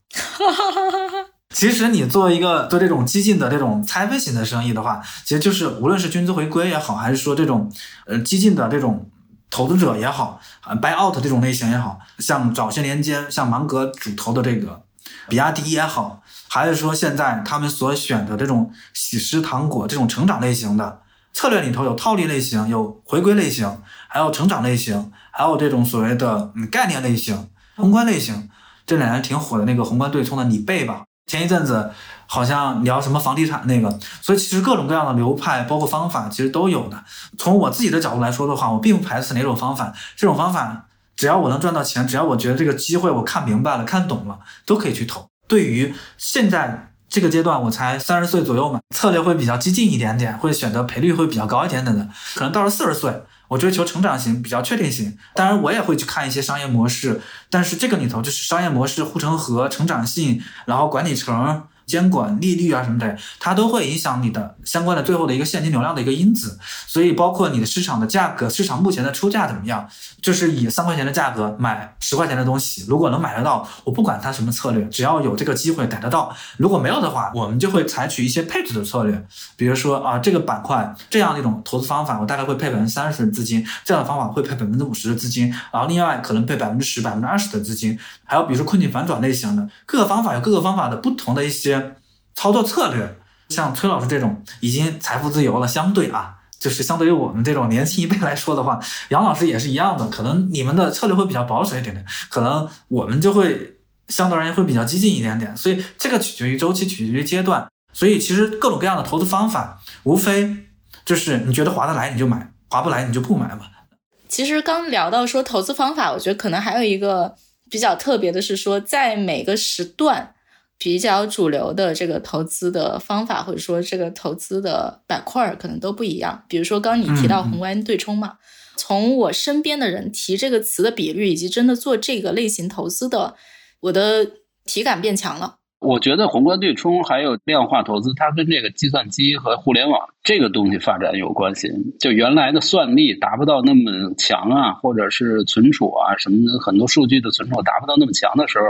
其实你做一个做这种激进的这种拆分型的生意的话，其实就是无论是均值回归也好，还是说这种呃激进的这种投资者也好，啊 buy out 这种类型也好，像早些年间像芒格主投的这个比亚迪也好，还是说现在他们所选的这种喜食糖果这种成长类型的策略里头有套利类型，有回归类型，还有成长类型，还有这种所谓的嗯概念类型、宏观类型。这两年挺火的那个宏观对冲的你背吧，前一阵子好像聊什么房地产那个，所以其实各种各样的流派，包括方法，其实都有的。从我自己的角度来说的话，我并不排斥哪种方法，这种方法只要我能赚到钱，只要我觉得这个机会我看明白了、看懂了，都可以去投。对于现在这个阶段，我才三十岁左右嘛，策略会比较激进一点点，会选择赔率会比较高一点点的，可能到了四十岁。我追求成长型，比较确定性。当然，我也会去看一些商业模式，但是这个里头就是商业模式护城河、成长性，然后管理层监管利率啊什么的，它都会影响你的相关的最后的一个现金流量的一个因子。所以包括你的市场的价格，市场目前的出价怎么样，就是以三块钱的价格买十块钱的东西，如果能买得到，我不管它什么策略，只要有这个机会逮得到。如果没有的话，我们就会采取一些配置的策略，比如说啊，这个板块这样的一种投资方法，我大概会配百分之三十的资金，这样的方法会配百分之五十的资金，然后另外可能配百分之十、百分之二十的资金，还有比如说困境反转类型的，各个方法有各个方法的不同的一些操作策略。像崔老师这种已经财富自由了，相对啊，就是相对于我们这种年轻一辈来说的话，杨老师也是一样的，可能你们的策略会比较保守一点点，可能我们就会相对而言会比较激进一点点，所以这个取决于周期，取决于阶段。所以其实各种各样的投资方法，无非就是你觉得划得来你就买，划不来你就不买嘛。其实刚聊到说投资方法，我觉得可能还有一个比较特别的是说，在每个时段比较主流的这个投资的方法，或者说这个投资的板块可能都不一样。比如说刚你提到宏观对冲嘛，从我身边的人提这个词的比率，以及真的做这个类型投资的，我的体感变强了。我觉得宏观对冲还有量化投资，它跟这个计算机和互联网这个东西发展有关系。就原来的算力达不到那么强啊，或者是存储啊什么的，很多数据的存储达不到那么强的时候，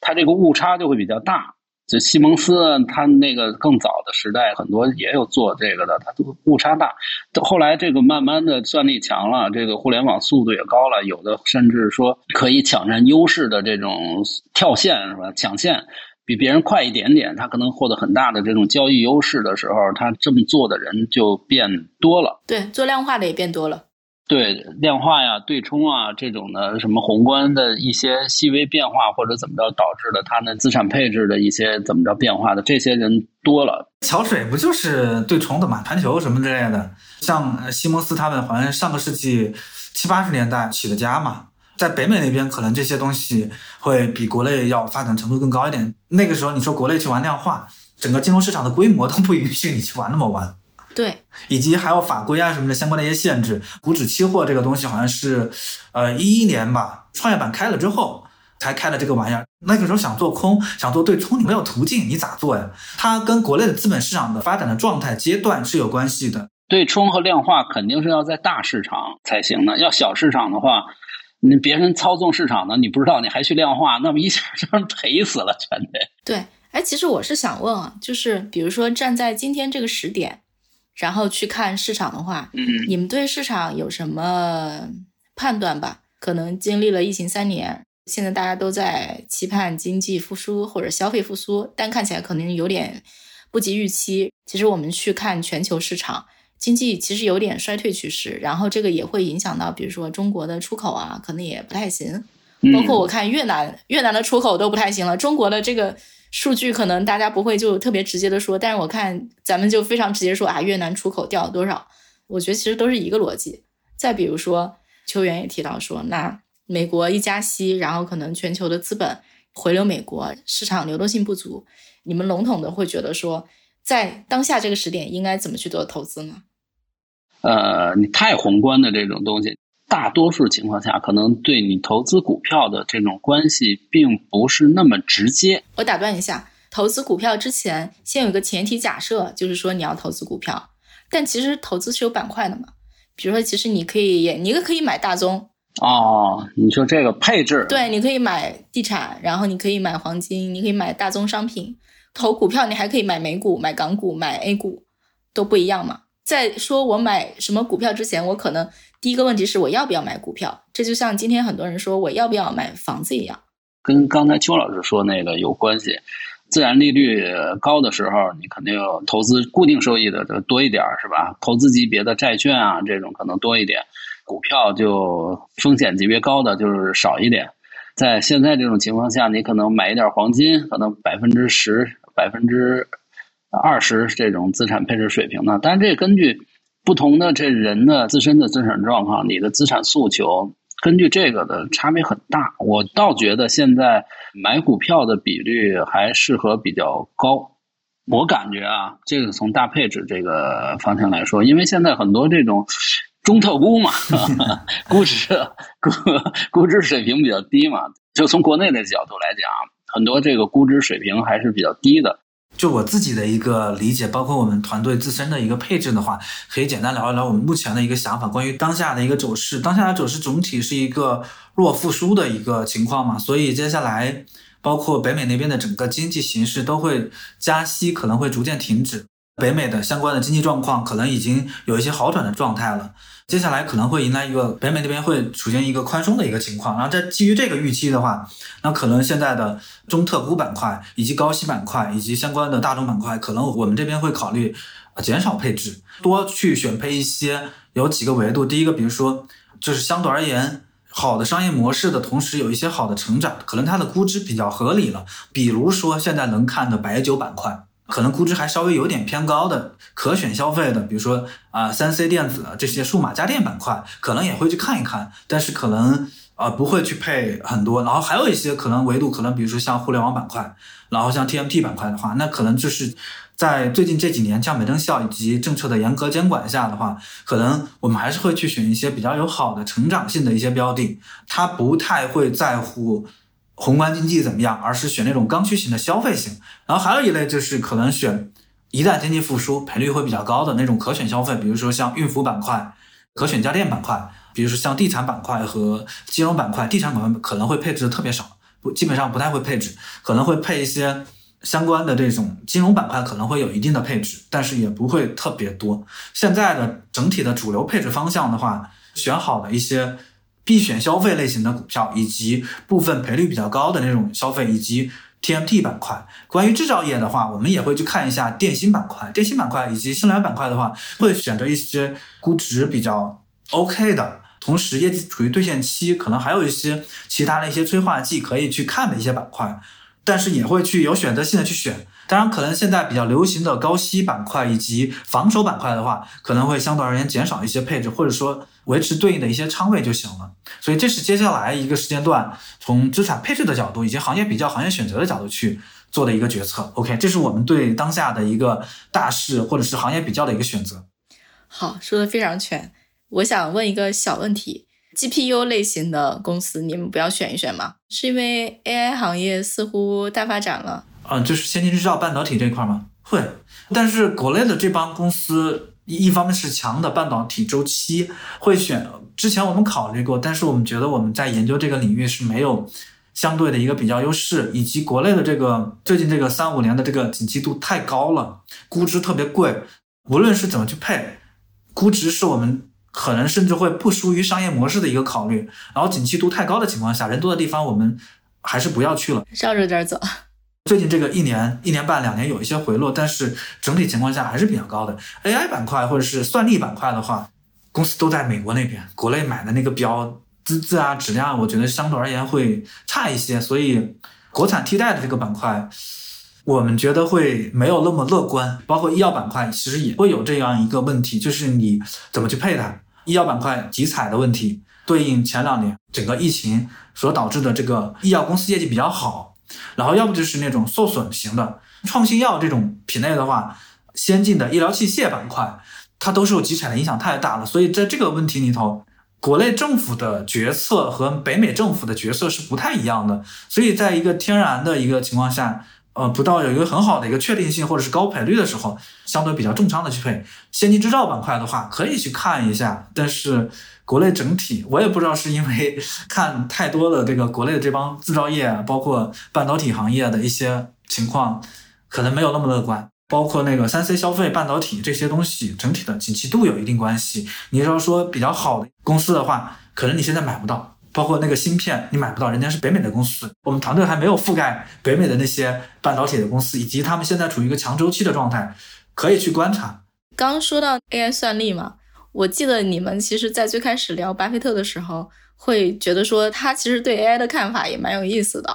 它这个误差就会比较大。就西蒙斯他那个更早的时代，很多也有做这个的，它都误差大。后来这个慢慢的算力强了，这个互联网速度也高了，有的甚至说可以抢占优势的这种跳线是吧？抢线。比别人快一点点，他可能获得很大的这种交易优势的时候，他这么做的人就变多了。对，做量化的也变多了。对，量化呀、对冲啊这种的，什么宏观的一些细微变化或者怎么着导致的，他那资产配置的一些怎么着变化的，这些人多了。桥水不就是对冲的嘛？盘球什么之类的，像西蒙斯他们，好像上个世纪七八十年代起的家嘛。在北美那边，可能这些东西会比国内要发展程度更高一点。那个时候，你说国内去玩量化，整个金融市场的规模都不允许你去玩那么玩。对，以及还有法规啊什么的相关的一些限制。股指期货这个东西好像是，呃，一一年吧，创业板开了之后才开了这个玩意儿。那个时候想做空，想做对冲，你没有途径，你咋做呀？它跟国内的资本市场的发展的状态阶段是有关系的。对冲和量化肯定是要在大市场才行的，要小市场的话。你别人操纵市场呢，你不知道，你还去量化，那么一下就赔死了，全得。对，哎，其实我是想问啊，就是比如说站在今天这个时点，然后去看市场的话，嗯，你们对市场有什么判断吧？可能经历了疫情三年，现在大家都在期盼经济复苏或者消费复苏，但看起来可能有点不及预期。其实我们去看全球市场。经济其实有点衰退趋势，然后这个也会影响到，比如说中国的出口啊，可能也不太行。包括我看越南，越南的出口都不太行了。中国的这个数据可能大家不会就特别直接的说，但是我看咱们就非常直接说啊，越南出口掉了多少？我觉得其实都是一个逻辑。再比如说，邱元也提到说，那美国一加息，然后可能全球的资本回流美国，市场流动性不足。你们笼统的会觉得说，在当下这个时点应该怎么去做投资呢？呃，你太宏观的这种东西，大多数情况下可能对你投资股票的这种关系并不是那么直接。我打断一下，投资股票之前先有个前提假设，就是说你要投资股票，但其实投资是有板块的嘛。比如说，其实你可以，你也可以买大宗哦。你说这个配置，对，你可以买地产，然后你可以买黄金，你可以买大宗商品。投股票你还可以买美股、买港股、买 A 股，都不一样嘛。在说我买什么股票之前，我可能第一个问题是我要不要买股票？这就像今天很多人说我要不要买房子一样，跟刚才邱老师说那个有关系。自然利率高的时候，你肯定投资固定收益的多一点，是吧？投资级别的债券啊，这种可能多一点。股票就风险级别高的就是少一点。在现在这种情况下，你可能买一点黄金，可能百分之十、百分之。二十这种资产配置水平呢？但是这根据不同的这人的自身的资产状况，你的资产诉求，根据这个的差别很大。我倒觉得现在买股票的比率还适合比较高。我感觉啊，这个从大配置这个方向来说，因为现在很多这种中特估嘛，<laughs> 估值估估值水平比较低嘛，就从国内的角度来讲，很多这个估值水平还是比较低的。就我自己的一个理解，包括我们团队自身的一个配置的话，可以简单聊一聊我们目前的一个想法。关于当下的一个走势，当下的走势总体是一个弱复苏的一个情况嘛，所以接下来包括北美那边的整个经济形势都会加息，可能会逐渐停止。北美的相关的经济状况可能已经有一些好转的状态了。接下来可能会迎来一个北美那边会出现一个宽松的一个情况，然后在基于这个预期的话，那可能现在的中特估板块以及高息板块以及相关的大众板块，可能我们这边会考虑减少配置，多去选配一些有几个维度。第一个，比如说就是相对而言好的商业模式的同时，有一些好的成长，可能它的估值比较合理了。比如说现在能看的白酒板块。可能估值还稍微有点偏高的可选消费的，比如说啊，三 C 电子这些数码家电板块，可能也会去看一看，但是可能啊不会去配很多。然后还有一些可能维度，可能比如说像互联网板块，然后像 TMT 板块的话，那可能就是在最近这几年降本增效以及政策的严格监管下的话，可能我们还是会去选一些比较有好的成长性的一些标的，它不太会在乎。宏观经济怎么样？而是选那种刚需型的消费型，然后还有一类就是可能选一旦经济复苏赔率会比较高的那种可选消费，比如说像孕服板块、可选家电板块，比如说像地产板块和金融板块。地产板块可能会配置的特别少，不基本上不太会配置，可能会配一些相关的这种金融板块，可能会有一定的配置，但是也不会特别多。现在的整体的主流配置方向的话，选好的一些。必选消费类型的股票，以及部分赔率比较高的那种消费，以及 TMT 板块。关于制造业的话，我们也会去看一下电芯板块。电芯板块以及新能源板块的话，会选择一些估值比较 OK 的，同时业绩处于兑现期，可能还有一些其他的一些催化剂可以去看的一些板块。但是也会去有选择性的去选。当然，可能现在比较流行的高息板块以及防守板块的话，可能会相对而言减少一些配置，或者说。维持对应的一些仓位就行了，所以这是接下来一个时间段从资产配置的角度以及行业比较、行业选择的角度去做的一个决策。OK，这是我们对当下的一个大势或者是行业比较的一个选择。好，说的非常全。我想问一个小问题：GPU 类型的公司，你们不要选一选吗？是因为 AI 行业似乎大发展了？嗯，就是先进制造、半导体这一块吗？会，但是国内的这帮公司。一一方面是强的半导体周期会选，之前我们考虑过，但是我们觉得我们在研究这个领域是没有相对的一个比较优势，以及国内的这个最近这个三五年的这个景气度太高了，估值特别贵，无论是怎么去配，估值是我们可能甚至会不输于商业模式的一个考虑，然后景气度太高的情况下，人多的地方我们还是不要去了，绕着点走。最近这个一年、一年半、两年有一些回落，但是整体情况下还是比较高的。AI 板块或者是算力板块的话，公司都在美国那边，国内买的那个标资质啊、质量，我觉得相对而言会差一些。所以国产替代的这个板块，我们觉得会没有那么乐观。包括医药板块，其实也会有这样一个问题，就是你怎么去配它？医药板块集采的问题，对应前两年整个疫情所导致的这个医药公司业绩比较好。然后要不就是那种受损型的创新药这种品类的话，先进的医疗器械板块，它都受集采的影响太大了。所以在这个问题里头，国内政府的决策和北美政府的角色是不太一样的。所以在一个天然的一个情况下，呃，不到有一个很好的一个确定性或者是高赔率的时候，相对比较重仓的去配先进制造板块的话，可以去看一下。但是。国内整体，我也不知道是因为 <laughs> 看太多的这个国内的这帮制造业，包括半导体行业的一些情况，可能没有那么乐观。包括那个三 C 消费、半导体这些东西，整体的景气度有一定关系。你要说比较好的公司的话，可能你现在买不到。包括那个芯片，你买不到，人家是北美的公司，我们团队还没有覆盖北美的那些半导体的公司，以及他们现在处于一个强周期的状态，可以去观察。刚说到 AI 算力嘛。我记得你们其实，在最开始聊巴菲特的时候，会觉得说他其实对 AI 的看法也蛮有意思的。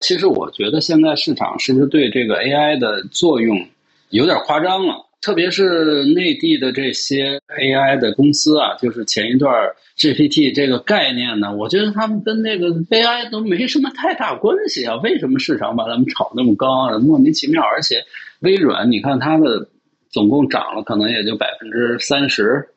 其实我觉得现在市场是不是对这个 AI 的作用有点夸张了？特别是内地的这些 AI 的公司啊，就是前一段 GPT 这个概念呢，我觉得他们跟那个 AI 都没什么太大关系啊。为什么市场把他们炒那么高啊？莫名其妙。而且微软，你看它的总共涨了，可能也就百分之三十。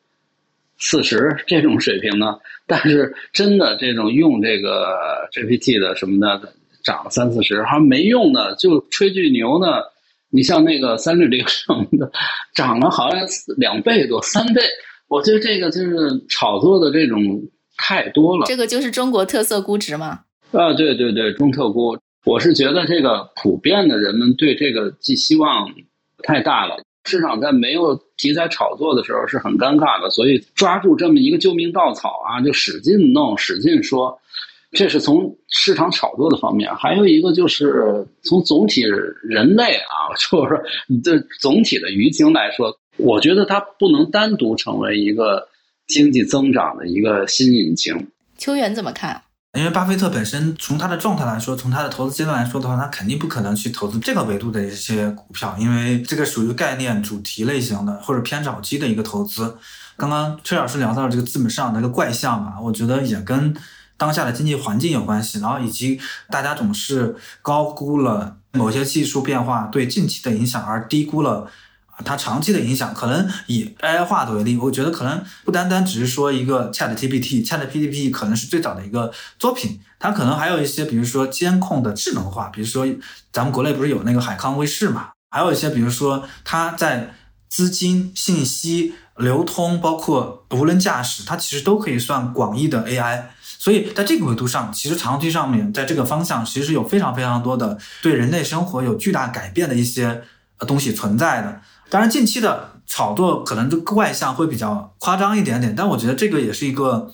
四十这种水平呢，但是真的这种用这个 GPT 的什么的涨了三四十，还没用的，就吹句牛呢。你像那个三六零什么的，涨了好像两倍多、三倍，我觉得这个就是炒作的这种太多了。这个就是中国特色估值嘛？啊，对对对，中特估。我是觉得这个普遍的人们对这个寄希望太大了。市场在没有题材炒作的时候是很尴尬的，所以抓住这么一个救命稻草啊，就使劲弄，使劲说。这是从市场炒作的方面，还有一个就是从总体人类啊，<laughs> 就是说这总体的舆情来说，我觉得它不能单独成为一个经济增长的一个新引擎。秋元怎么看？因为巴菲特本身从他的状态来说，从他的投资阶段来说的话，他肯定不可能去投资这个维度的一些股票，因为这个属于概念主题类型的或者偏早期的一个投资。刚刚崔老师聊到了这个资本市场的一个怪象嘛，我觉得也跟。当下的经济环境有关系，然后以及大家总是高估了某些技术变化对近期的影响，而低估了它长期的影响。可能以 AI 化为例，我觉得可能不单单只是说一个 ChatGPT，ChatGPT 可能是最早的一个作品，它可能还有一些，比如说监控的智能化，比如说咱们国内不是有那个海康威视嘛，还有一些，比如说它在资金、信息流通，包括无人驾驶，它其实都可以算广义的 AI。所以在这个维度上，其实长期上面，在这个方向，其实有非常非常多的对人类生活有巨大改变的一些东西存在的。当然，近期的炒作可能这个外向会比较夸张一点点，但我觉得这个也是一个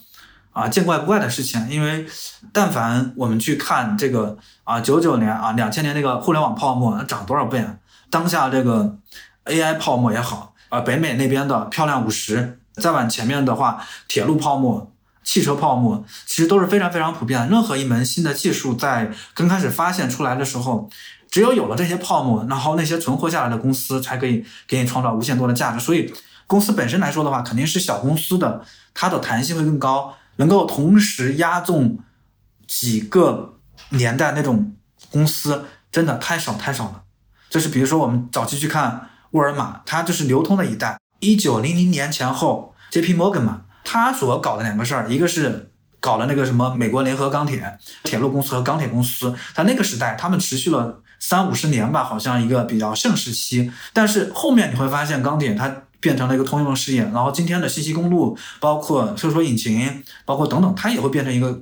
啊见怪不怪的事情。因为但凡我们去看这个啊九九年啊两千年那个互联网泡沫涨多少倍啊，当下这个 AI 泡沫也好啊，北美那边的漂亮五十，再往前面的话，铁路泡沫。汽车泡沫其实都是非常非常普遍的。任何一门新的技术在刚开始发现出来的时候，只有有了这些泡沫，然后那些存活下来的公司才可以给你创造无限多的价值。所以，公司本身来说的话，肯定是小公司的，它的弹性会更高，能够同时压中几个年代那种公司真的太少太少了。就是比如说我们早期去看沃尔玛，它就是流通的一代，一九零零年前后，J.P. Morgan 嘛。他所搞的两个事儿，一个是搞了那个什么美国联合钢铁铁路公司和钢铁公司，在那个时代，他们持续了三五十年吧，好像一个比较盛时期。但是后面你会发现，钢铁它变成了一个通用的事业，然后今天的信息公路，包括搜索引擎，包括等等，它也会变成一个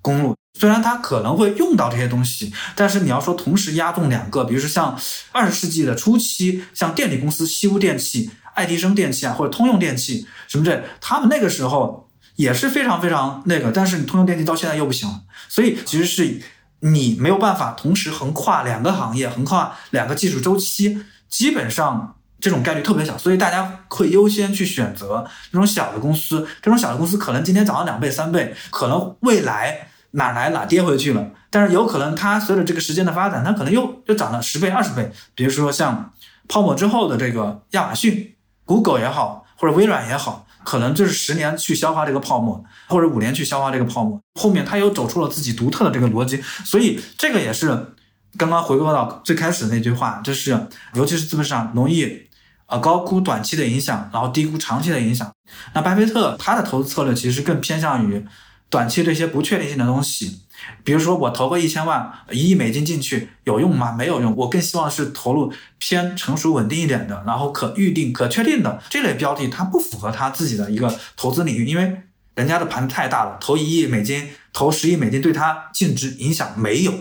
公路。虽然它可能会用到这些东西，但是你要说同时压中两个，比如说像二十世纪的初期，像电力公司西屋电器。爱迪生电器啊，或者通用电器什么这，他们那个时候也是非常非常那个，但是你通用电器到现在又不行了，所以其实是你没有办法同时横跨两个行业，横跨两个技术周期，基本上这种概率特别小，所以大家会优先去选择这种小的公司，这种小的公司可能今天涨了两倍三倍，可能未来哪来哪跌回去了，但是有可能它随着这个时间的发展，它可能又又涨了十倍二十倍，比如说像泡沫之后的这个亚马逊。Google 也好，或者微软也好，可能就是十年去消化这个泡沫，或者五年去消化这个泡沫。后面他又走出了自己独特的这个逻辑，所以这个也是刚刚回归到最开始那句话，就是尤其是资本市场容易啊高估短期的影响，然后低估长期的影响。那巴菲特他的投资策略其实更偏向于短期这些不确定性的东西。比如说，我投个一千万、一亿美金进去有用吗？没有用。我更希望是投入偏成熟、稳定一点的，然后可预定、可确定的这类标的。它不符合他自己的一个投资领域，因为人家的盘子太大了，投一亿美金、投十亿美金对他净值影响没有，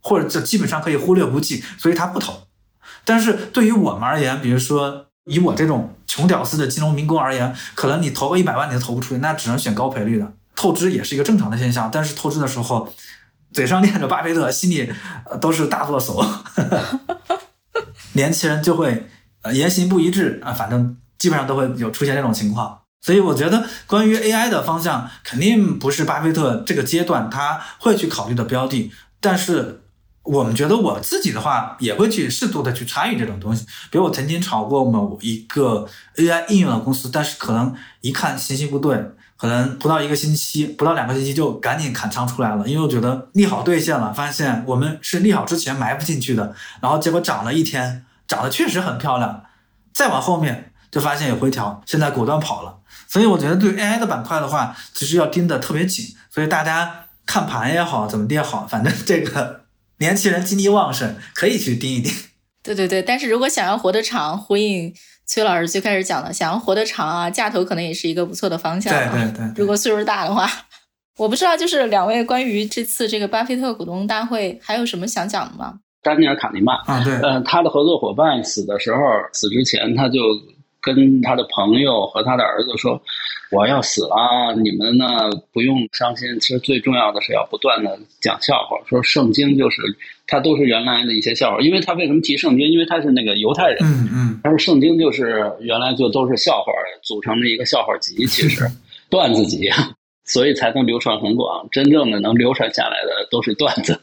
或者这基本上可以忽略不计，所以他不投。但是对于我们而言，比如说以我这种穷屌丝的金融民工而言，可能你投个一百万你都投不出去，那只能选高赔率的。透支也是一个正常的现象，但是透支的时候，嘴上念着巴菲特，心里都是大作手。<laughs> 年轻人就会呃言行不一致啊，反正基本上都会有出现这种情况。所以我觉得关于 AI 的方向，肯定不是巴菲特这个阶段他会去考虑的标的。但是我们觉得我自己的话，也会去适度的去参与这种东西。比如我曾经炒过某一个 AI 应用的公司，但是可能一看信息不对。可能不到一个星期，不到两个星期就赶紧砍仓出来了，因为我觉得利好兑现了，发现我们是利好之前埋不进去的，然后结果涨了一天，涨得确实很漂亮，再往后面就发现有回调，现在果断跑了。所以我觉得对 AI 的板块的话，其实要盯得特别紧。所以大家看盘也好，怎么跌好，反正这个 <laughs> 年轻人精力旺盛，可以去盯一盯。对对对，但是如果想要活得长，呼应崔老师最开始讲的，想要活得长啊，架头可能也是一个不错的方向。对对对。如果岁数大的话，我不知道，就是两位关于这次这个巴菲特股东大会还有什么想讲的吗？丹尼尔·卡尼曼啊，对，呃，他的合作伙伴死的时候，死之前他就。跟他的朋友和他的儿子说：“我要死了，你们呢不用伤心。其实最重要的是要不断的讲笑话。说圣经就是他都是原来的一些笑话。因为他为什么提圣经？因为他是那个犹太人。嗯嗯。但是圣经就是原来就都是笑话组成的一个笑话集，其实段子集。”所以才能流传很广，真正的能流传下来的都是段子。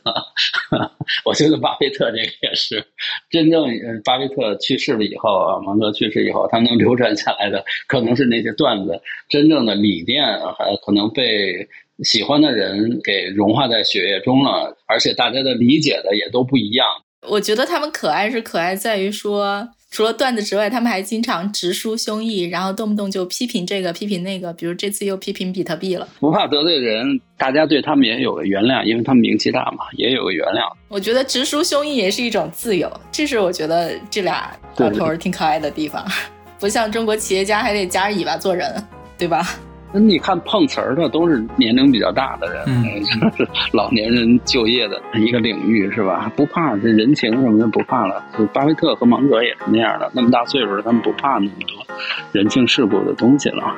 <laughs> 我觉得巴菲特这个也是，真正巴菲特去世了以后啊，芒格去世以后，他能流传下来的可能是那些段子，真正的理念还可能被喜欢的人给融化在血液中了，而且大家的理解的也都不一样。我觉得他们可爱是可爱在于说。除了段子之外，他们还经常直抒胸臆，然后动不动就批评这个批评那个，比如这次又批评比特币了。不怕得罪人，大家对他们也有个原谅，因为他们名气大嘛，也有个原谅。我觉得直抒胸臆也是一种自由，这是我觉得这俩老头儿挺可爱的地方，<laughs> 不像中国企业家还得夹着尾巴做人，对吧？那你看碰瓷儿的都是年龄比较大的人，嗯，<laughs> 是老年人就业的一个领域，是吧？不怕这人情什么的，不怕了。就巴菲特和芒格也是那样的，那么大岁数了，他们不怕那么多人情世故的东西了。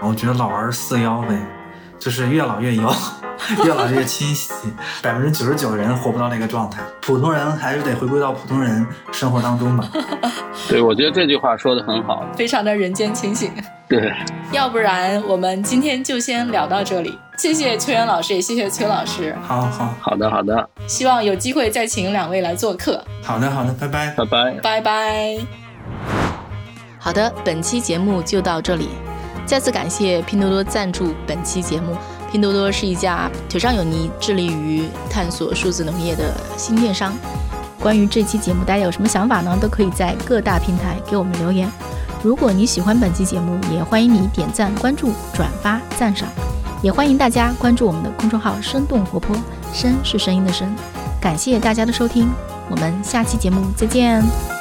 我觉得老而四幺呗，就是越老越油。越老越清晰，百分之九十九人活不到那个状态，普通人还是得回归到普通人生活当中吧。<laughs> 对，我觉得这句话说的很好，非常的人间清醒。对，<laughs> 要不然我们今天就先聊到这里。谢谢邱元老师，也谢谢崔老师。好好好的好的，希望有机会再请两位来做客。好的好的，拜拜拜拜拜拜。好的，本期节目就到这里，再次感谢拼多多赞助本期节目。拼多多是一家腿上有泥、致力于探索数字农业的新电商。关于这期节目，大家有什么想法呢？都可以在各大平台给我们留言。如果你喜欢本期节目，也欢迎你点赞、关注、转发、赞赏。也欢迎大家关注我们的公众号“生动活泼”，声是声音的声。感谢大家的收听，我们下期节目再见。